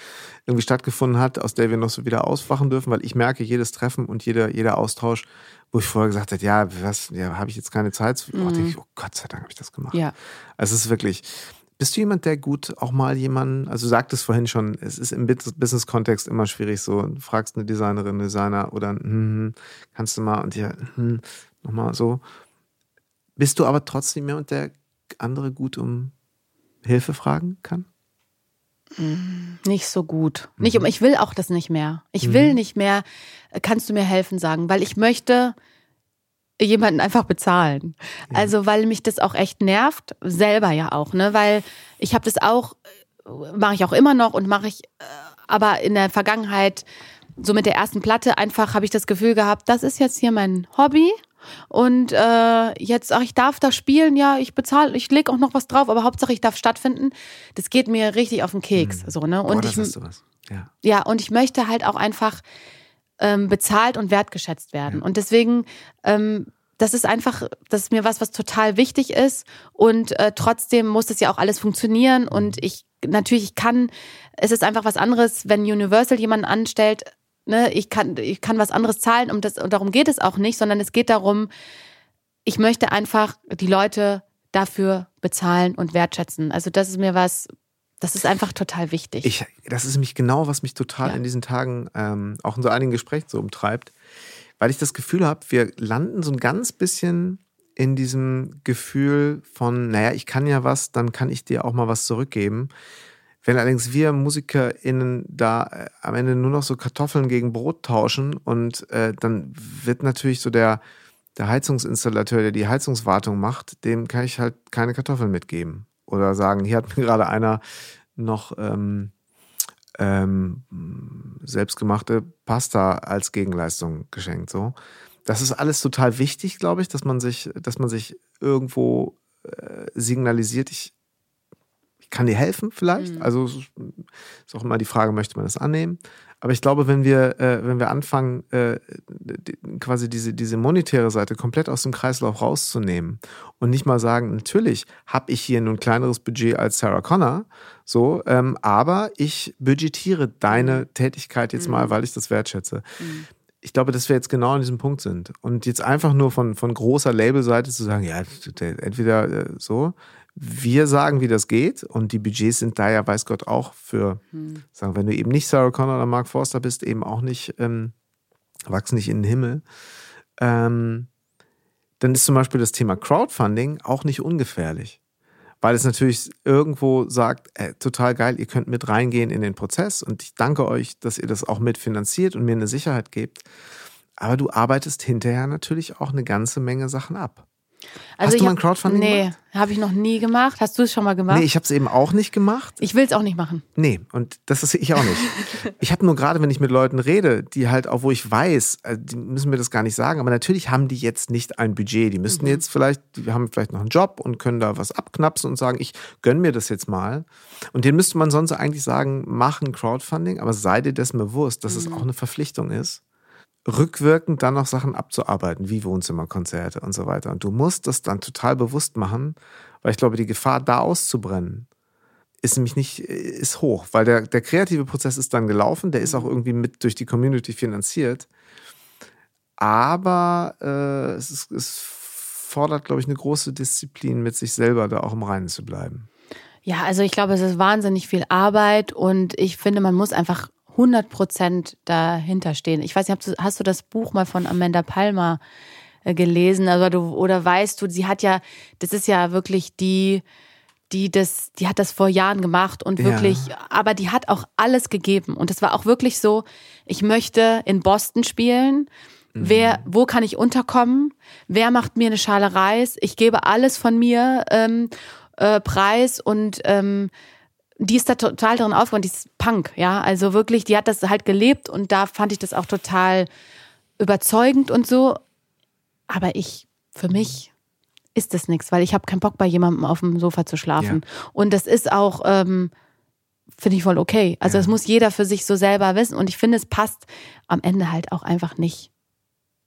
irgendwie stattgefunden hat, aus der wir noch so wieder auswachen dürfen, weil ich merke, jedes Treffen und jeder, jeder Austausch, wo ich vorher gesagt habe, ja, was, ja, habe ich jetzt keine Zeit, zu- oh, denke ich, oh Gott sei Dank habe ich das gemacht. Ja. Also es ist wirklich. Bist du jemand, der gut auch mal jemanden, also du sagtest vorhin schon, es ist im Bus- Business-Kontext immer schwierig, so fragst eine Designerin, Designer oder hm, hm, kannst du mal und ja, hm, nochmal so. Bist du aber trotzdem jemand, der andere gut um Hilfe fragen kann? Nicht so gut. Mhm. Nicht um, ich will auch das nicht mehr. Ich will nicht mehr, äh, kannst du mir helfen sagen, weil ich möchte jemanden einfach bezahlen. Also, weil mich das auch echt nervt, selber ja auch, ne, weil ich habe das auch äh, mache ich auch immer noch und mache ich äh, aber in der Vergangenheit so mit der ersten Platte einfach habe ich das Gefühl gehabt, das ist jetzt hier mein Hobby und äh, jetzt, ach, ich darf da spielen, ja, ich bezahle, ich leg auch noch was drauf, aber Hauptsache ich darf stattfinden. Das geht mir richtig auf den Keks, so ne? Boah, Und das ich. Ja. ja, und ich möchte halt auch einfach ähm, bezahlt und wertgeschätzt werden. Und deswegen, ähm, das ist einfach, das ist mir was, was total wichtig ist. Und äh, trotzdem muss das ja auch alles funktionieren. Und ich, natürlich, ich kann, es ist einfach was anderes, wenn Universal jemanden anstellt, ne, ich kann, ich kann was anderes zahlen, um das, und darum geht es auch nicht, sondern es geht darum, ich möchte einfach die Leute dafür bezahlen und wertschätzen. Also das ist mir was, das ist einfach total wichtig. Ich, das ist mich genau, was mich total Ja. in diesen Tagen ähm, auch in so einigen Gesprächen so umtreibt. weil ich das Gefühl habe, wir landen so ein ganz bisschen in diesem Gefühl von, naja, ich kann ja was, dann kann ich dir auch mal was zurückgeben. Wenn allerdings wir MusikerInnen da äh, am Ende nur noch so Kartoffeln gegen Brot tauschen und äh, dann wird natürlich so der, der Heizungsinstallateur, der die Heizungswartung macht, dem kann ich halt keine Kartoffeln mitgeben. Oder sagen, hier hat mir gerade einer noch ähm, ähm, selbstgemachte Pasta als Gegenleistung geschenkt. So. Das ist alles total wichtig, glaube ich, dass man sich, dass man sich irgendwo äh, signalisiert, ich, ich kann dir helfen vielleicht. Mhm. Also ist auch immer die Frage, möchte man das annehmen? Aber ich glaube, wenn wir, äh, wenn wir anfangen, äh, quasi diese, diese monetäre Seite komplett aus dem Kreislauf rauszunehmen und nicht mal sagen, natürlich habe ich hier nur ein kleineres Budget als Sarah Connor, so, ähm, aber ich budgetiere deine mhm. Tätigkeit jetzt mal, mhm. weil ich das wertschätze. Mhm. Ich glaube, dass wir jetzt genau an diesem Punkt sind. Und jetzt einfach nur von, von großer Labelseite zu sagen, ja, entweder äh, so, wir sagen, wie das geht und die Budgets sind da ja, weiß Gott, auch für, hm. sagen, wenn du eben nicht Sarah Connor oder Mark Forster bist, eben auch nicht, ähm, wachsen nicht in den Himmel. Ähm, dann ist zum Beispiel das Thema Crowdfunding auch nicht ungefährlich. Weil es natürlich irgendwo sagt, äh, total geil, ihr könnt mit reingehen in den Prozess und ich danke euch, dass ihr das auch mitfinanziert und mir eine Sicherheit gebt. Aber du arbeitest hinterher natürlich auch eine ganze Menge Sachen ab. Also Hast du mal ein Crowdfunding nee, gemacht? Nee, habe ich noch nie gemacht. Hast du es schon mal gemacht? Nee, ich habe es eben auch nicht gemacht. Ich will es auch nicht machen. Nee, und das ist ich auch nicht. *laughs* ich habe nur gerade, wenn ich mit Leuten rede, die halt auch, wo ich weiß, äh, die müssen mir das gar nicht sagen, aber natürlich haben die jetzt nicht ein Budget. Die müssten mhm. jetzt vielleicht, die haben vielleicht noch einen Job und können da was abknapsen und sagen, ich gönn mir das jetzt mal. Und denen müsste man sonst eigentlich sagen, mach ein Crowdfunding, aber sei dir dessen bewusst, dass mhm. es auch eine Verpflichtung ist rückwirkend dann noch Sachen abzuarbeiten, wie Wohnzimmerkonzerte und so weiter. Und du musst das dann total bewusst machen, weil ich glaube, die Gefahr, da auszubrennen, ist nämlich nicht, ist hoch, weil der, der kreative Prozess ist dann gelaufen, der ist auch irgendwie mit durch die Community finanziert. Aber äh, es, ist, es fordert, glaube ich, eine große Disziplin, mit sich selber da auch im Reinen zu bleiben. Ja, also ich glaube, es ist wahnsinnig viel Arbeit und ich finde, man muss einfach 100 Prozent dahinter stehen. Ich weiß nicht, hast du das Buch mal von Amanda Palmer äh, gelesen? Also du, oder weißt du, sie hat ja, das ist ja wirklich die, die das, die hat das vor Jahren gemacht und wirklich, ja. aber die hat auch alles gegeben. Und es war auch wirklich so, ich möchte in Boston spielen. Mhm. Wer, wo kann ich unterkommen? Wer macht mir eine Schale Reis? Ich gebe alles von mir ähm, äh, preis und ähm, die ist da total drin aufgegangen, die ist Punk, ja, also wirklich, die hat das halt gelebt und da fand ich das auch total überzeugend und so. Aber ich, für mich ist das nichts, weil ich habe keinen Bock bei jemandem auf dem Sofa zu schlafen. Ja. Und das ist auch, ähm, finde ich voll okay. Also ja. das muss jeder für sich so selber wissen und ich finde, es passt am Ende halt auch einfach nicht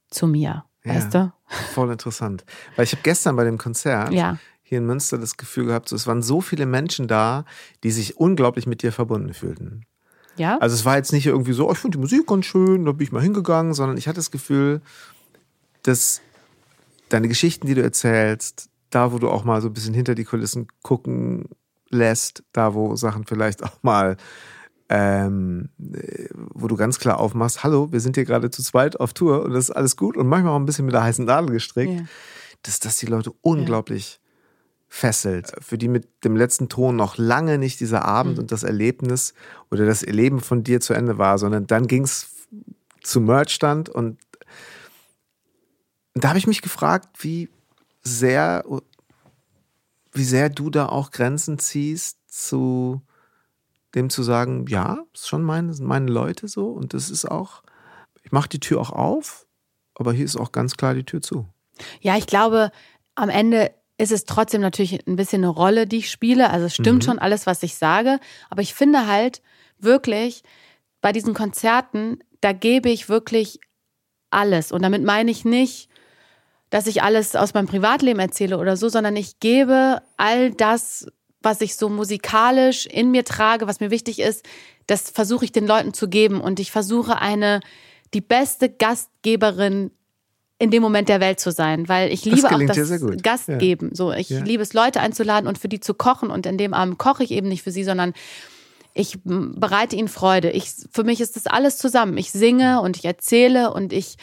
zu mir, ja, weißt du? Voll interessant. Weil ich habe gestern bei dem Konzert ja hier in Münster das Gefühl gehabt, so, es waren so viele Menschen da, die sich unglaublich mit dir verbunden fühlten. Ja. Also es war jetzt nicht irgendwie so, oh, ich finde die Musik ganz schön, da bin ich mal hingegangen, sondern ich hatte das Gefühl, dass deine Geschichten, die du erzählst, da wo du auch mal so ein bisschen hinter die Kulissen gucken lässt, da wo Sachen vielleicht auch mal, ähm, wo du ganz klar aufmachst, hallo, wir sind hier gerade zu zweit auf Tour und das ist alles gut und manchmal auch ein bisschen mit der heißen Nadel gestrickt, ja. dass das die Leute unglaublich fesselt, für die mit dem letzten Ton noch lange nicht dieser Abend mhm. und das Erlebnis oder das Erleben von dir zu Ende war, sondern dann ging es zum Merchstand und da habe ich mich gefragt, wie sehr, wie sehr du da auch Grenzen ziehst zu dem zu sagen, ja, ist schon meine, meine Leute so und das ist auch, ich mache die Tür auch auf, aber hier ist auch ganz klar die Tür zu. Ja, ich glaube, am Ende ist es trotzdem natürlich ein bisschen eine Rolle, die ich spiele. Also es stimmt mhm. schon alles, was ich sage. Aber ich finde halt wirklich, bei diesen Konzerten, da gebe ich wirklich alles. Und damit meine ich nicht, dass ich alles aus meinem Privatleben erzähle oder so, sondern ich gebe all das, was ich so musikalisch in mir trage, was mir wichtig ist, das versuche ich den Leuten zu geben. Und ich versuche eine, die beste Gastgeberin in dem Moment der Welt zu sein, weil ich liebe das auch das Gastgeben. Ja. So, ich ja. liebe es, Leute einzuladen und für die zu kochen. Und in dem Abend koche ich eben nicht für sie, sondern ich bereite ihnen Freude. Ich, für mich ist das alles zusammen. Ich singe und ich erzähle und ich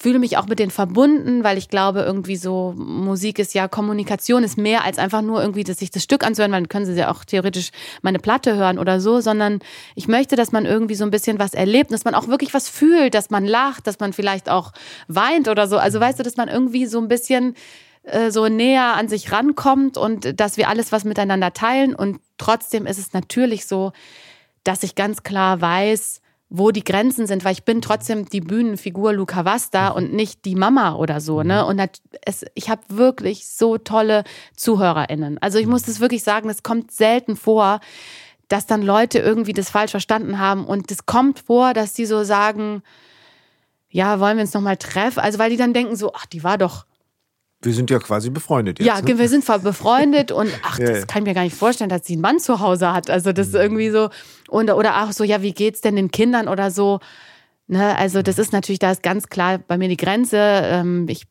fühle mich auch mit denen verbunden, weil ich glaube, irgendwie so Musik ist ja Kommunikation, ist mehr als einfach nur irgendwie, dass sich das Stück anzuhören, weil dann können sie ja auch theoretisch meine Platte hören oder so, sondern ich möchte, dass man irgendwie so ein bisschen was erlebt, dass man auch wirklich was fühlt, dass man lacht, dass man vielleicht auch weint oder so. Also weißt du, dass man irgendwie so ein bisschen äh, so näher an sich rankommt und dass wir alles was miteinander teilen und trotzdem ist es natürlich so, dass ich ganz klar weiß, wo die Grenzen sind, weil ich bin trotzdem die Bühnenfigur Luca Vasta mhm. und nicht die Mama oder so, ne? Mhm. Und es, ich habe wirklich so tolle ZuhörerInnen. Also ich muss das wirklich sagen, es kommt selten vor, dass dann Leute irgendwie das falsch verstanden haben und es kommt vor, dass die so sagen, ja, wollen wir uns nochmal treffen? Also weil die dann denken so, ach, die war doch wir sind ja quasi befreundet jetzt. Ja, ne? wir sind befreundet und ach, das ja, ja. kann ich mir gar nicht vorstellen, dass sie einen Mann zu Hause hat. Also das ist mhm. irgendwie so und oder auch so, ja, wie geht's denn den Kindern oder so. Ne, also das ist natürlich, da ist ganz klar bei mir die Grenze. Ähm, ich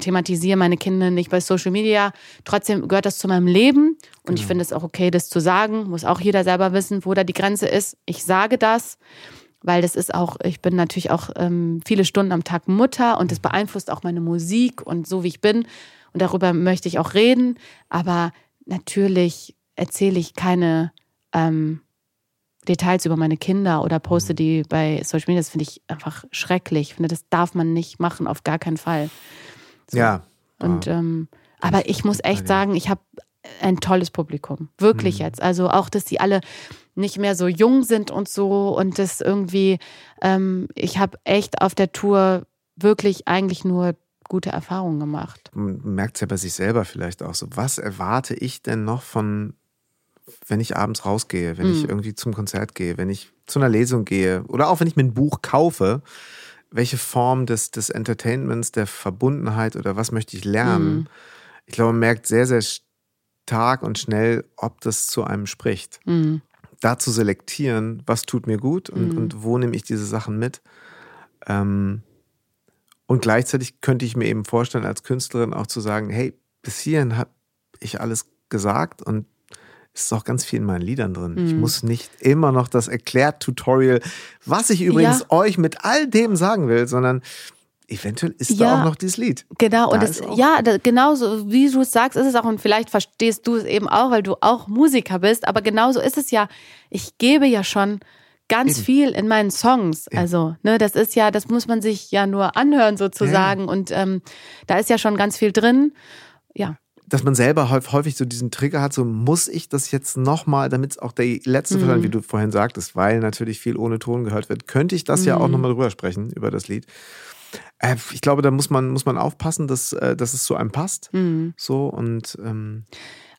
thematisiere meine Kinder nicht bei Social Media. Trotzdem gehört das zu meinem Leben und genau. ich finde es auch okay, das zu sagen. Muss auch jeder selber wissen, wo da die Grenze ist. Ich sage das weil das ist auch, ich bin natürlich auch ähm, viele Stunden am Tag Mutter und das beeinflusst auch meine Musik und so wie ich bin. Und darüber möchte ich auch reden. Aber natürlich erzähle ich keine ähm, Details über meine Kinder oder poste die bei Social Media. Das finde ich einfach schrecklich. Ich finde, das darf man nicht machen, auf gar keinen Fall. So. Ja. Und ähm, aber ich muss echt sagen, ich habe ein tolles Publikum. Wirklich mhm. jetzt. Also auch, dass die alle nicht mehr so jung sind und so und das irgendwie, ähm, ich habe echt auf der Tour wirklich eigentlich nur gute Erfahrungen gemacht. Man merkt es ja bei sich selber vielleicht auch so. Was erwarte ich denn noch von, wenn ich abends rausgehe, wenn mhm. ich irgendwie zum Konzert gehe, wenn ich zu einer Lesung gehe oder auch wenn ich mir ein Buch kaufe? Welche Form des, des Entertainments, der Verbundenheit oder was möchte ich lernen? Mhm. Ich glaube, man merkt sehr, sehr stark und schnell, ob das zu einem spricht. Mhm da zu selektieren, was tut mir gut und, mhm. und wo nehme ich diese Sachen mit. Ähm, und gleichzeitig könnte ich mir eben vorstellen, als Künstlerin auch zu sagen, hey, bis hierhin habe ich alles gesagt und es ist auch ganz viel in meinen Liedern drin. Mhm. Ich muss nicht immer noch das Erklärt-Tutorial, was ich übrigens ja. euch mit all dem sagen will, sondern eventuell ist ja, da auch noch dieses Lied. Genau, da und es, ja, da, genauso wie du es sagst, ist es auch, und vielleicht verstehst du es eben auch, weil du auch Musiker bist, aber genauso ist es ja, ich gebe ja schon ganz eben. viel in meinen Songs. Ja. Also, ne, das ist ja, das muss man sich ja nur anhören sozusagen. Ja. Und ähm, da ist ja schon ganz viel drin. Ja dass man selber häufig so diesen Trigger hat, so muss ich das jetzt nochmal, damit es auch der letzte mhm. wie du vorhin sagtest, weil natürlich viel ohne Ton gehört wird, könnte ich das mhm. ja auch mhm. nochmal drüber sprechen, über das Lied. Äh, ich glaube, da muss man, muss man aufpassen, dass, äh, dass es zu einem passt. Mhm. So und ähm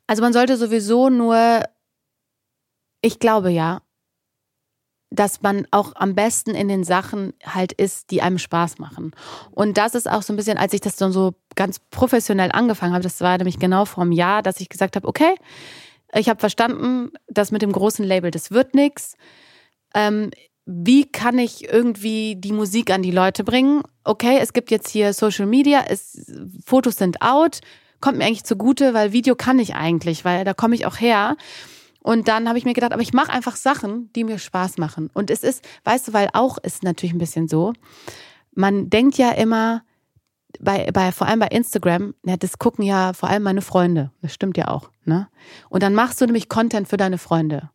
also man sollte sowieso nur, ich glaube ja, dass man auch am besten in den Sachen halt ist, die einem Spaß machen. Und das ist auch so ein bisschen, als ich das dann so ganz professionell angefangen habe, das war nämlich genau vor einem Jahr, dass ich gesagt habe, okay, ich habe verstanden, dass mit dem großen Label, das wird nichts. Ähm, wie kann ich irgendwie die Musik an die Leute bringen? Okay, es gibt jetzt hier Social Media, es, Fotos sind out, kommt mir eigentlich zugute, weil Video kann ich eigentlich, weil da komme ich auch her. Und dann habe ich mir gedacht, aber ich mache einfach Sachen, die mir Spaß machen. Und es ist, weißt du, weil auch ist natürlich ein bisschen so, man denkt ja immer, bei, bei, vor allem bei Instagram, ja, das gucken ja vor allem meine Freunde. Das stimmt ja auch. Ne? Und dann machst du nämlich Content für deine Freunde.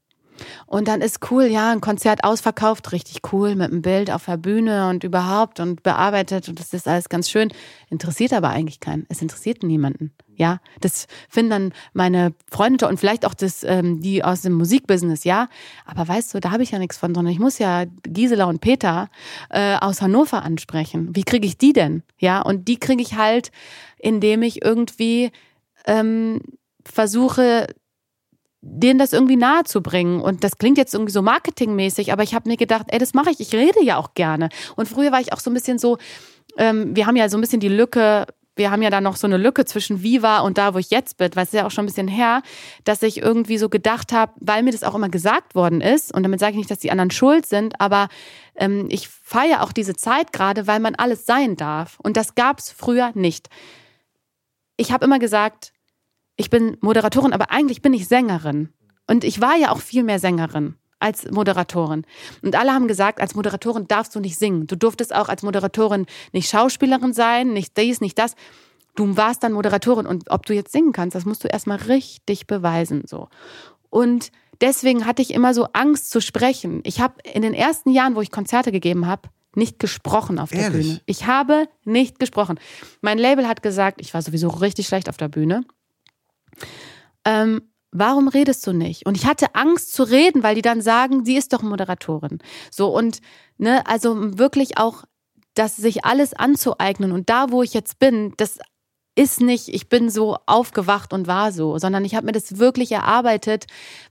Und dann ist cool, ja, ein Konzert ausverkauft, richtig cool, mit einem Bild auf der Bühne und überhaupt und bearbeitet und das ist alles ganz schön. Interessiert aber eigentlich keinen. Es interessiert niemanden. Ja, das finden dann meine Freunde und vielleicht auch das, ähm, die aus dem Musikbusiness, ja. Aber weißt du, da habe ich ja nichts von, sondern ich muss ja Gisela und Peter äh, aus Hannover ansprechen. Wie kriege ich die denn? Ja, und die kriege ich halt, indem ich irgendwie ähm, versuche, denen das irgendwie nahe zu bringen. Und das klingt jetzt irgendwie so marketingmäßig, aber ich habe mir gedacht, ey, das mache ich. Ich rede ja auch gerne. Und früher war ich auch so ein bisschen so, ähm, wir haben ja so ein bisschen die Lücke, wir haben ja da noch so eine Lücke zwischen Viva und da, wo ich jetzt bin, weil es ist ja auch schon ein bisschen her, dass ich irgendwie so gedacht habe, weil mir das auch immer gesagt worden ist, und damit sage ich nicht, dass die anderen schuld sind, aber ähm, ich feiere auch diese Zeit gerade, weil man alles sein darf. Und das gab es früher nicht. Ich habe immer gesagt, ich bin Moderatorin, aber eigentlich bin ich Sängerin. Und ich war ja auch viel mehr Sängerin als Moderatorin. Und alle haben gesagt, als Moderatorin darfst du nicht singen. Du durftest auch als Moderatorin nicht Schauspielerin sein, nicht dies, nicht das. Du warst dann Moderatorin und ob du jetzt singen kannst, das musst du erstmal richtig beweisen, so. Und deswegen hatte ich immer so Angst zu sprechen. Ich habe in den ersten Jahren, wo ich Konzerte gegeben habe, nicht gesprochen auf der Ehrlich? Bühne. Ich habe nicht gesprochen. Mein Label hat gesagt, ich war sowieso richtig schlecht auf der Bühne. Ähm, warum redest du nicht? Und ich hatte Angst zu reden, weil die dann sagen, sie ist doch Moderatorin. So und ne, also wirklich auch, dass sich alles anzueignen und da, wo ich jetzt bin, das ist nicht, ich bin so aufgewacht und war so, sondern ich habe mir das wirklich erarbeitet,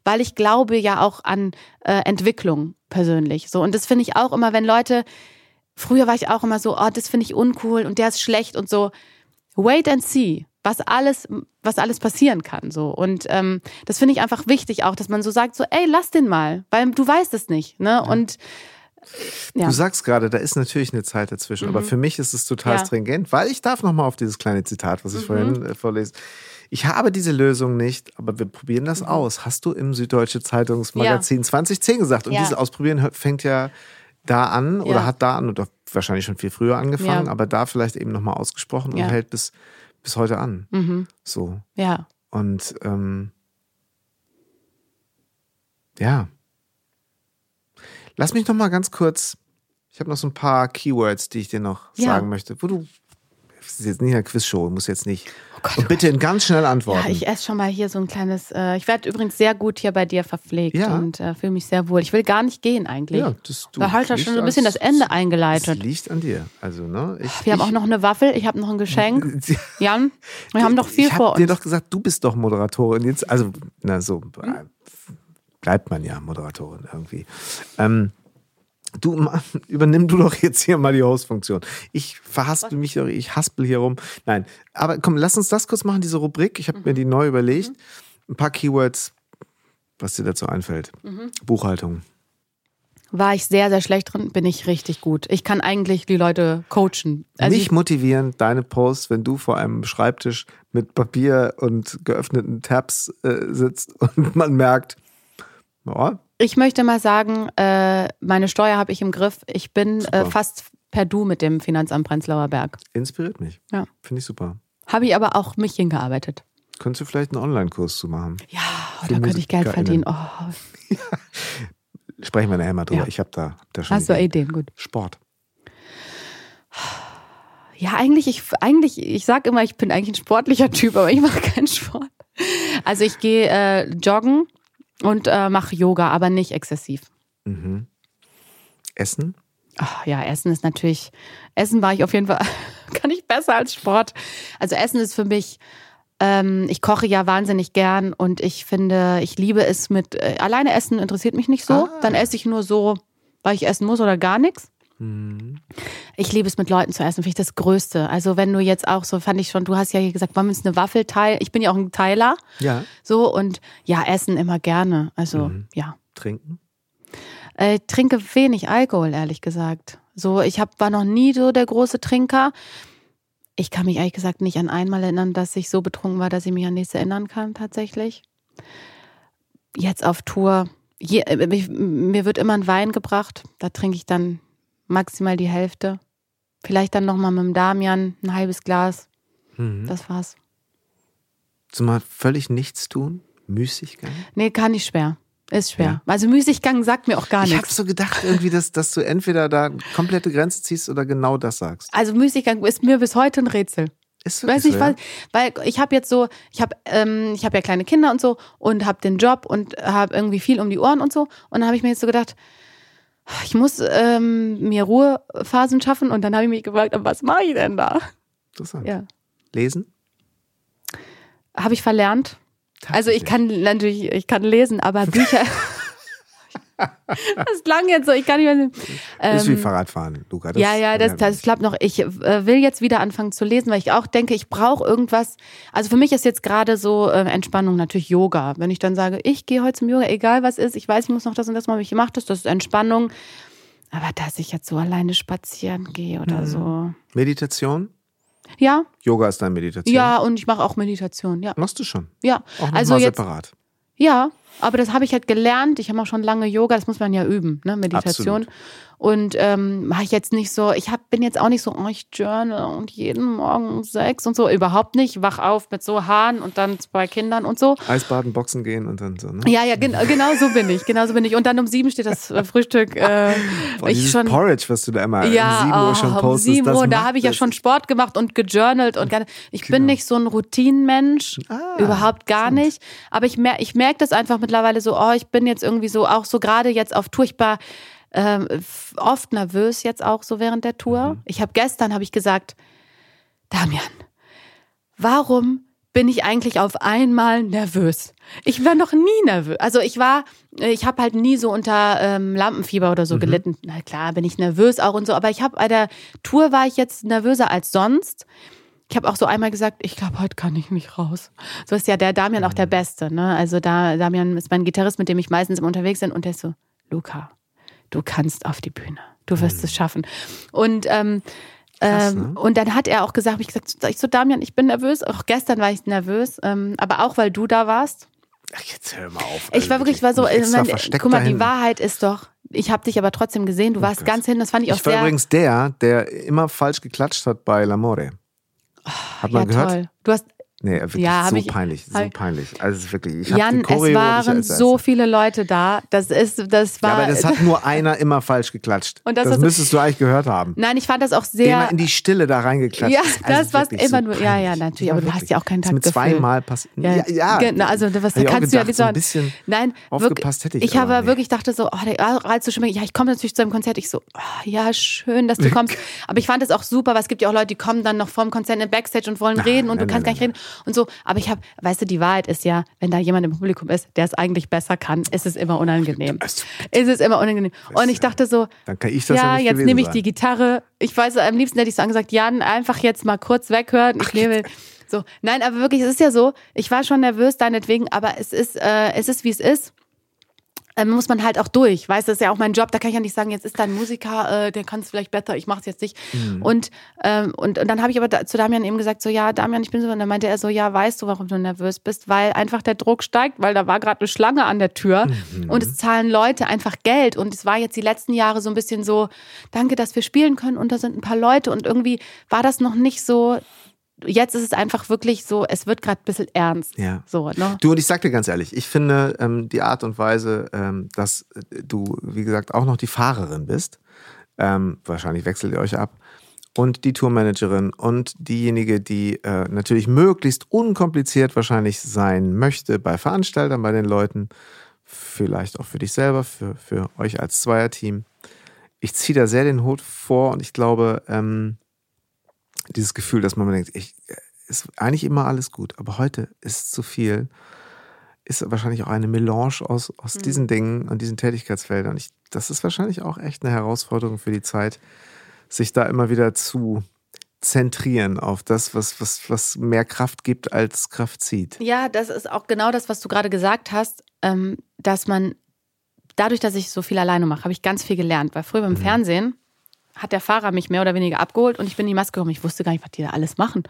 weil ich glaube ja auch an äh, Entwicklung persönlich. So und das finde ich auch immer, wenn Leute früher war ich auch immer so, oh, das finde ich uncool und der ist schlecht und so. Wait and see, was alles, was alles passieren kann. So und ähm, das finde ich einfach wichtig auch, dass man so sagt, so, ey, lass den mal, weil du weißt es nicht, ne? Und ja. Du sagst gerade, da ist natürlich eine Zeit dazwischen, aber für mich ist es total Ja. stringent, weil ich darf noch mal auf dieses kleine Zitat, was ich vorhin äh, vorlese. Ich habe diese Lösung nicht, aber wir probieren das aus. Hast du im Süddeutsche Zeitungsmagazin 2010 gesagt. Und Ja. dieses Ausprobieren fängt ja da an oder Ja. hat da an oder wahrscheinlich schon viel früher angefangen, Ja. aber da vielleicht eben noch mal ausgesprochen Ja. und hält bis, bis heute an. Mhm. So. Ja. Und ähm, ja. Lass mich noch mal ganz kurz. Ich habe noch so ein paar Keywords, die ich dir noch Ja. sagen möchte. Wo du. Das ist jetzt nicht eine Quizshow, muss jetzt nicht. Und bitte in ganz schnell antworten. Oh Ja, ich esse schon mal hier so ein kleines. Äh, ich werde übrigens sehr gut hier bei dir verpflegt Ja. und äh, fühle mich sehr wohl. Ich will gar nicht gehen eigentlich. Ja, das- du da hat er liegt schon so ein bisschen als- das Ende Das eingeleitet. liegt an dir. Also, ne? Ich, Wir haben ich, auch noch eine Waffel, ich habe noch ein Geschenk. *laughs* Jan, wir haben noch viel ich vor hab dir uns. doch gesagt, du bist doch Moderatorin. Jetzt, also, na so, äh, bleibt man ja Moderatorin irgendwie. Ähm, du, *laughs* übernimm du doch jetzt hier mal die Hostfunktion. Ich verhaspel mich doch, ich haspel hier rum. Nein, aber komm, lass uns das kurz machen, diese Rubrik. Ich habe mir die neu überlegt. Ein paar Keywords, was dir dazu einfällt. Mhm. Buchhaltung. War ich sehr, sehr schlecht drin, bin ich richtig gut. Ich kann eigentlich die Leute coachen. Also Mich ich, motivieren deine Posts, wenn du vor einem Schreibtisch mit Papier und geöffneten Tabs äh, sitzt *laughs* und man merkt, ja, ich möchte mal sagen, äh, meine Steuer habe ich im Griff. Ich bin äh, fast per Du mit dem Finanzamt Prenzlauer Berg. inspiriert mich. Ja. Finde ich super. Habe ich aber auch mich hingearbeitet. Könntest du vielleicht einen Online-Kurs zu machen? Ja, Für da könnte ich Geld verdienen. Oh, *laughs* Sprechen wir nachher mal drüber. Ja. Ich habe da, hab da schon hast du Ideen. Ideen? Gut. Sport. Ja, eigentlich, ich, eigentlich, ich sag immer, ich bin eigentlich ein sportlicher Typ, aber ich mache keinen Sport. Also ich gehe äh, joggen und äh, mache Yoga, aber nicht exzessiv. Mhm. Essen? Ach, ja, Essen ist natürlich, Essen war ich auf jeden Fall, *laughs* kann ich besser als Sport. Also Essen ist für mich, ähm, ich koche ja wahnsinnig gern und ich finde, ich liebe es mit, äh, alleine Essen interessiert mich nicht so. Ah. Dann esse ich nur so, weil ich essen muss oder gar nichts. Mhm. Ich liebe es mit Leuten zu essen, finde ich das Größte. Also wenn du jetzt auch so, fand ich schon, du hast ja hier gesagt, wollen wir uns eine Waffel teilen? Ich bin ja auch ein Teiler. Ja. So und ja, essen immer gerne. Also Mhm. ja. Trinken? Äh, trinke wenig Alkohol, ehrlich gesagt. So, ich hab, war noch nie so der große Trinker. Ich kann mich ehrlich gesagt nicht an einmal erinnern, dass ich so betrunken war, dass ich mich an nichts erinnern kann, tatsächlich. Jetzt auf Tour. Je, äh, mir wird immer ein Wein gebracht. Da trinke ich dann maximal die Hälfte. Vielleicht dann nochmal mit dem Damian ein halbes Glas. Mhm. Das war's. Zumal völlig nichts tun? Müßiggang? Nee, kann ich schwer. Ist schwer. Also Müßiggang sagt mir auch gar Ich habe nichts. so gedacht, irgendwie, dass, dass du entweder da komplette Grenze ziehst oder genau das sagst. Also Müßiggang ist mir bis heute ein Rätsel. Ist Weiß nicht, so, ja? weil, weil ich habe jetzt so, ich habe ähm, ich habe ja kleine Kinder und so und habe den Job und habe irgendwie viel um die Ohren und so und dann habe ich mir jetzt so gedacht, ich muss ähm, mir Ruhephasen schaffen und dann habe ich mich gefragt, was mache ich denn da? Interessant. Ja, Lesen? habe ich verlernt. Also ich kann natürlich, ich kann lesen, aber Bücher. *laughs* *laughs* das klang jetzt so, ich kann nicht mehr. ist wie Ähm, Fahrradfahren, Luca. Das, ja, ja, das, das klappt noch. Ich äh, will jetzt wieder anfangen zu lesen, weil ich auch denke, ich brauche irgendwas. Also für mich ist jetzt gerade so äh, Entspannung natürlich Yoga. Wenn ich dann sage, ich gehe heute zum Yoga, egal was ist, ich weiß, ich muss noch das und das machen, ich mache das, das ist Entspannung. Aber dass ich jetzt so alleine spazieren gehe oder Mhm. so. Meditation? Ja, Yoga ist deine Meditation? ja, und ich mache auch Meditation, ja. Machst du schon? Ja, Auch also mal jetzt, separat. ja, aber das habe ich halt gelernt. Ich habe auch schon lange Yoga, das muss man ja üben, ne? Meditation. Absolut. Und ähm, mache ich jetzt nicht so, ich hab, bin jetzt auch nicht so, oh, ich journal und jeden Morgen um sechs und so, überhaupt nicht. Wach auf mit so Haaren und dann zwei Kindern und so. Eisbaden, Boxen gehen und dann so, ne? Ja, ja, gen genau so bin ich, genau so bin ich. Und dann um sieben steht das äh, Frühstück. Äh, *laughs* Boah, ich schon, Porridge, was du da immer ja, um 7 Uhr schon oh, um postest. 7 das Uhr, da habe ich ja schon Sport gemacht und gejournalt und gar, ich bin Genau. nicht so ein Routinenmensch, Ah, überhaupt gar interessant. nicht. Aber ich merke ich merk das einfach mittlerweile so, oh, ich bin jetzt irgendwie so, auch so gerade jetzt auf Tour, ich war ähm, oft nervös jetzt auch so während der Tour. Mhm. Ich habe gestern, habe ich gesagt, Damian, warum bin ich eigentlich auf einmal nervös? Ich war noch nie nervös. Also ich war, ich habe halt nie so unter ähm, Lampenfieber oder Mhm. so gelitten. Na klar, bin ich nervös auch und so, aber ich habe bei der Tour war ich jetzt nervöser als sonst. Ich habe auch so einmal gesagt, ich glaube, heute kann ich nicht raus. So ist ja der Damian auch der Beste. Ne? Also da, Damian ist mein Gitarrist, mit dem ich meistens unterwegs bin. Und der ist so, Luca, du kannst auf die Bühne. Du wirst es schaffen. Und ähm, Krass, ähm, ne? Und dann hat er auch gesagt, ich gesagt, ich so, Damian, ich bin nervös. Auch gestern war ich nervös, ähm, aber auch weil du da warst. Ach, jetzt hör mal auf. Ich war wirklich, ich war so, ich mein, versteckt guck mal, die. Wahrheit ist doch, ich habe dich aber trotzdem gesehen. Du warst Gott. ganz hin, das fand ich auch Ich war sehr. übrigens der, der immer falsch geklatscht hat bei L'Amore. Hat man ja, gehört? toll. Du hast, Nee, wirklich Ja, so ich- peinlich, so ich- peinlich. Also es wirklich, ich Jan, es Choreo waren nicht als so viele Leute da. Das ist, das war. Ja, aber das hat nur einer immer falsch geklatscht. Und das das müsstest du eigentlich gehört haben. Nein, ich fand das auch sehr. immer in die Stille da reingeklatscht. Ja, ist. das wirklich immer nur- ja, ja, peinlich. natürlich, aber du hast ja auch kein Das ist mir Taktgefühl. zweimal passiert. Ja, ja. Genau, also was ich auch kannst du ja gedacht, nicht so ein bisschen Nein, aufgepasst hätte ich Ich habe nicht. wirklich dachte so, oh, der Ralf zu schwimmen. Ja, ich komme natürlich zu einem Konzert. Ich so, oh, ja, schön, dass du *laughs* kommst. Aber ich fand es auch super, weil es gibt ja auch Leute, die kommen dann noch vorm Konzert in den Backstage und wollen reden und du kannst gar nicht reden und so. Aber ich habe, weißt du, die Wahrheit ist ja, wenn da jemand im Publikum ist, der es eigentlich besser kann, ist es immer unangenehm. Also, Ist es immer unangenehm. Und ich dachte so, Dann kann ich das ja, ja, jetzt nehme ich die Gitarre. Ich weiß, am liebsten hätte ich so angesagt, Jan, einfach jetzt mal kurz weghören. Ich nehme so. Nein, aber wirklich, es ist ja so. Ich war schon nervös deinetwegen, aber es ist, äh, es ist wie es ist. Ähm, muss man halt auch durch. Weißt du, das ist ja auch mein Job. Da kann ich ja nicht sagen, jetzt ist da ein Musiker, äh, der kann es vielleicht besser, ich mache es jetzt nicht. Mhm. Und, ähm, und, und dann habe ich aber da, zu Damian eben gesagt, so, ja, Damian, ich bin so. Und dann meinte er so, ja, weißt du, warum du nervös bist? Weil einfach der Druck steigt, weil da war gerade eine Schlange an der Tür Mhm. und es zahlen Leute einfach Geld. Und es war jetzt die letzten Jahre so ein bisschen so, danke, dass wir spielen können und da sind ein paar Leute. Und irgendwie war das noch nicht so. Jetzt ist es einfach wirklich so, es wird gerade ein bisschen ernst. Ja. So, ne? Du und ich sag dir ganz ehrlich, ich finde ähm, die Art und Weise, ähm, dass äh, du, wie gesagt, auch noch die Fahrerin bist, ähm, wahrscheinlich wechselt ihr euch ab, und die Tourmanagerin und diejenige, die äh, natürlich möglichst unkompliziert wahrscheinlich sein möchte bei Veranstaltern, bei den Leuten, vielleicht auch für dich selber, für, für euch als Zweierteam. Ich ziehe da sehr den Hut vor und ich glaube, ähm, dieses Gefühl, dass man denkt, ich, ist eigentlich immer alles gut, aber heute ist zu viel, ist wahrscheinlich auch eine Melange aus, aus diesen Dingen und diesen Tätigkeitsfeldern. Ich, das ist wahrscheinlich auch echt eine Herausforderung für die Zeit, sich da immer wieder zu zentrieren auf das, was, was, was mehr Kraft gibt, als Kraft zieht. Ja, das ist auch genau das, was du gerade gesagt hast, ähm, dass man dadurch, dass ich so viel alleine mache, habe ich ganz viel gelernt. Weil früher beim Fernsehen hat der Fahrer mich mehr oder weniger abgeholt und ich bin in die Maske gekommen. Ich wusste gar nicht, was die da alles machen.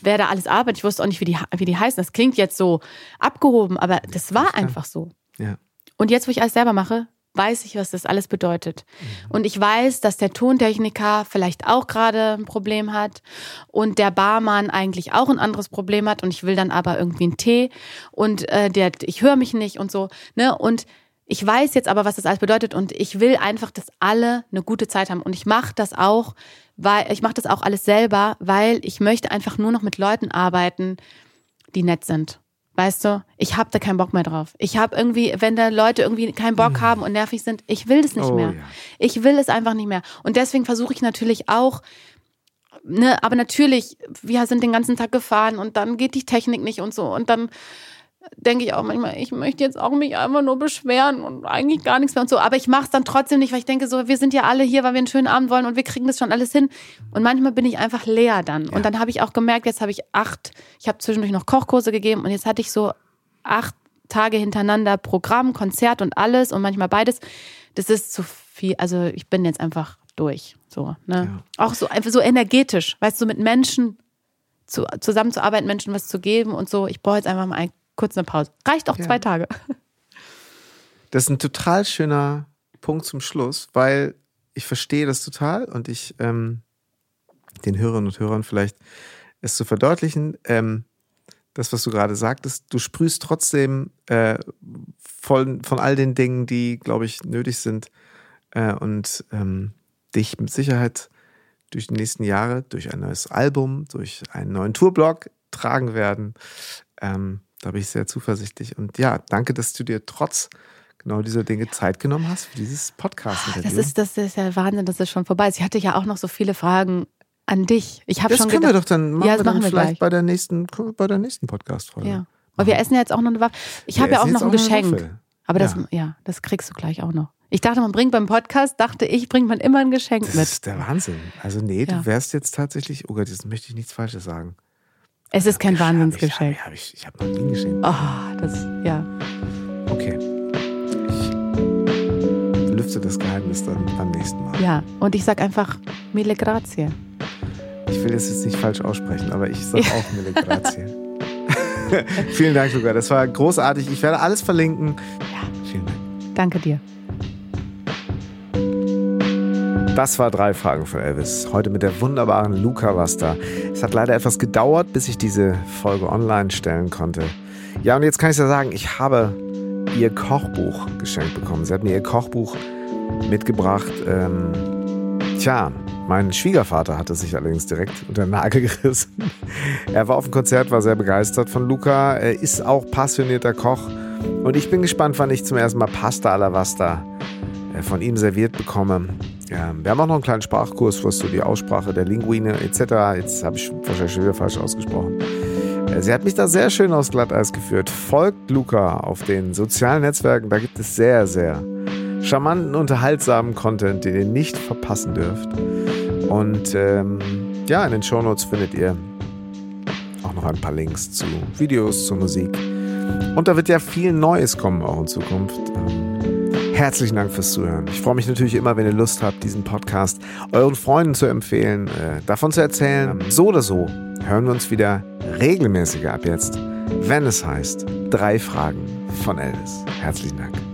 Wer da alles arbeitet. Ich wusste auch nicht, wie die, wie die heißen. Das klingt jetzt so abgehoben, aber das war einfach so. Ja. Und jetzt, wo ich alles selber mache, weiß ich, was das alles bedeutet. Und ich weiß, dass der Tontechniker vielleicht auch gerade ein Problem hat und der Barmann eigentlich auch ein anderes Problem hat und ich will dann aber irgendwie einen Tee und äh, der, ich höre mich nicht und so. Ne? Und ich weiß jetzt aber, was das alles bedeutet und ich will einfach, dass alle eine gute Zeit haben. Und ich mache das auch, weil ich mache das auch alles selber, weil ich möchte einfach nur noch mit Leuten arbeiten, die nett sind. Weißt du, ich habe da keinen Bock mehr drauf. Ich habe irgendwie, wenn da Leute irgendwie keinen Bock haben und nervig sind, ich will das nicht Oh, mehr. ja. Ich will es einfach nicht mehr. Und deswegen versuche ich natürlich auch, ne, aber natürlich, wir sind den ganzen Tag gefahren und dann geht die Technik nicht und so. Und dann denke ich auch manchmal, ich möchte jetzt auch mich einfach nur beschweren und eigentlich gar nichts mehr und so. Aber ich mache es dann trotzdem nicht, weil ich denke so, wir sind ja alle hier, weil wir einen schönen Abend wollen und wir kriegen das schon alles hin. Und manchmal bin ich einfach leer dann. Und dann habe ich auch gemerkt, jetzt habe ich acht, ich habe zwischendurch noch Kochkurse gegeben und jetzt hatte ich so acht Tage hintereinander Programm, Konzert und alles und manchmal beides. Das ist zu viel. Also ich bin jetzt einfach durch. So, ne? Auch so einfach so energetisch, weißt du, mit Menschen zu, zusammenzuarbeiten, Menschen was zu geben und so. Ich brauche jetzt einfach mal ein, kurz eine Pause. Reicht auch Ja. zwei Tage. Das ist ein total schöner Punkt zum Schluss, weil ich verstehe das total und ich ähm, den Hörerinnen und Hörern vielleicht es zu verdeutlichen, ähm, das, was du gerade sagtest, du sprühst trotzdem äh, von, von all den Dingen, die, glaube ich, nötig sind äh, und ähm, dich mit Sicherheit durch die nächsten Jahre, durch ein neues Album, durch einen neuen Tourblock tragen werden. Ähm, da bin ich sehr zuversichtlich. Und ja, danke, dass du dir trotz genau dieser Dinge Zeit genommen hast für dieses Podcast-Interview. Das ist, das ist ja Wahnsinn, dass es schon vorbei ist. Ich hatte ja auch noch so viele Fragen an dich. Ich habe das schon können gedacht, wir doch dann machen Ja, wir das dann machen wir vielleicht gleich. bei der nächsten bei der nächsten Podcast-Folge. ja. Aber wir essen ja jetzt auch noch eine Waffe. Ich habe ja auch noch ein auch Geschenk. Aber das, Ja. ja. das kriegst du gleich auch noch. Ich dachte, man bringt beim Podcast, dachte ich, bringt man immer ein Geschenk Das mit. ist der Wahnsinn. Also nee, Ja. du wärst jetzt tatsächlich, oh Gott, jetzt möchte ich nichts Falsches sagen. Es ist kein Hab ich- Wahnsinnsgeschenk. Hab ich, ich, habe noch nie ein Geschenk. Oh, das, ja. Okay. Ich lüfte das Geheimnis dann beim nächsten Mal. Ja. Und ich sag einfach, mille grazie. Ich will das jetzt nicht falsch aussprechen, aber ich sage auch Mille Grazie. *laughs* Vielen Dank, Luca. Das war großartig. Ich werde alles verlinken. Ja. Vielen Dank. Danke dir. Das war drei Fragen von Elvis. Heute mit der wunderbaren Luca Wasta. Es hat leider etwas gedauert, bis ich diese Folge online stellen konnte. Ja, und jetzt kann ich ja sagen, ich habe ihr Kochbuch geschenkt bekommen. Sie hat mir ihr Kochbuch mitgebracht. Ähm, tja, mein Schwiegervater hatte sich allerdings direkt unter den Nagel gerissen. Er war auf dem Konzert, war sehr begeistert von Luca. Er ist auch passionierter Koch. Und ich bin gespannt, wann ich zum ersten Mal Pasta alla Vasta von ihm serviert bekomme. Ja, wir haben auch noch einen kleinen Sprachkurs, was so die Aussprache der Linguine etc. Jetzt habe ich wahrscheinlich schon wieder falsch ausgesprochen. Äh, Sie hat mich da sehr schön aufs Glatteis geführt. Folgt Luca auf den sozialen Netzwerken, da gibt es sehr, sehr charmanten, unterhaltsamen Content, den ihr nicht verpassen dürft. Und ähm, ja, in den Shownotes findet ihr auch noch ein paar Links zu Videos, zur Musik. Und da wird ja viel Neues kommen auch in Zukunft. Ähm, Herzlichen Dank fürs Zuhören. Ich freue mich natürlich immer, wenn ihr Lust habt, diesen Podcast euren Freunden zu empfehlen, äh, davon zu erzählen. So oder so hören wir uns wieder regelmäßiger ab jetzt, wenn es heißt drei Fragen von Elvis. Herzlichen Dank.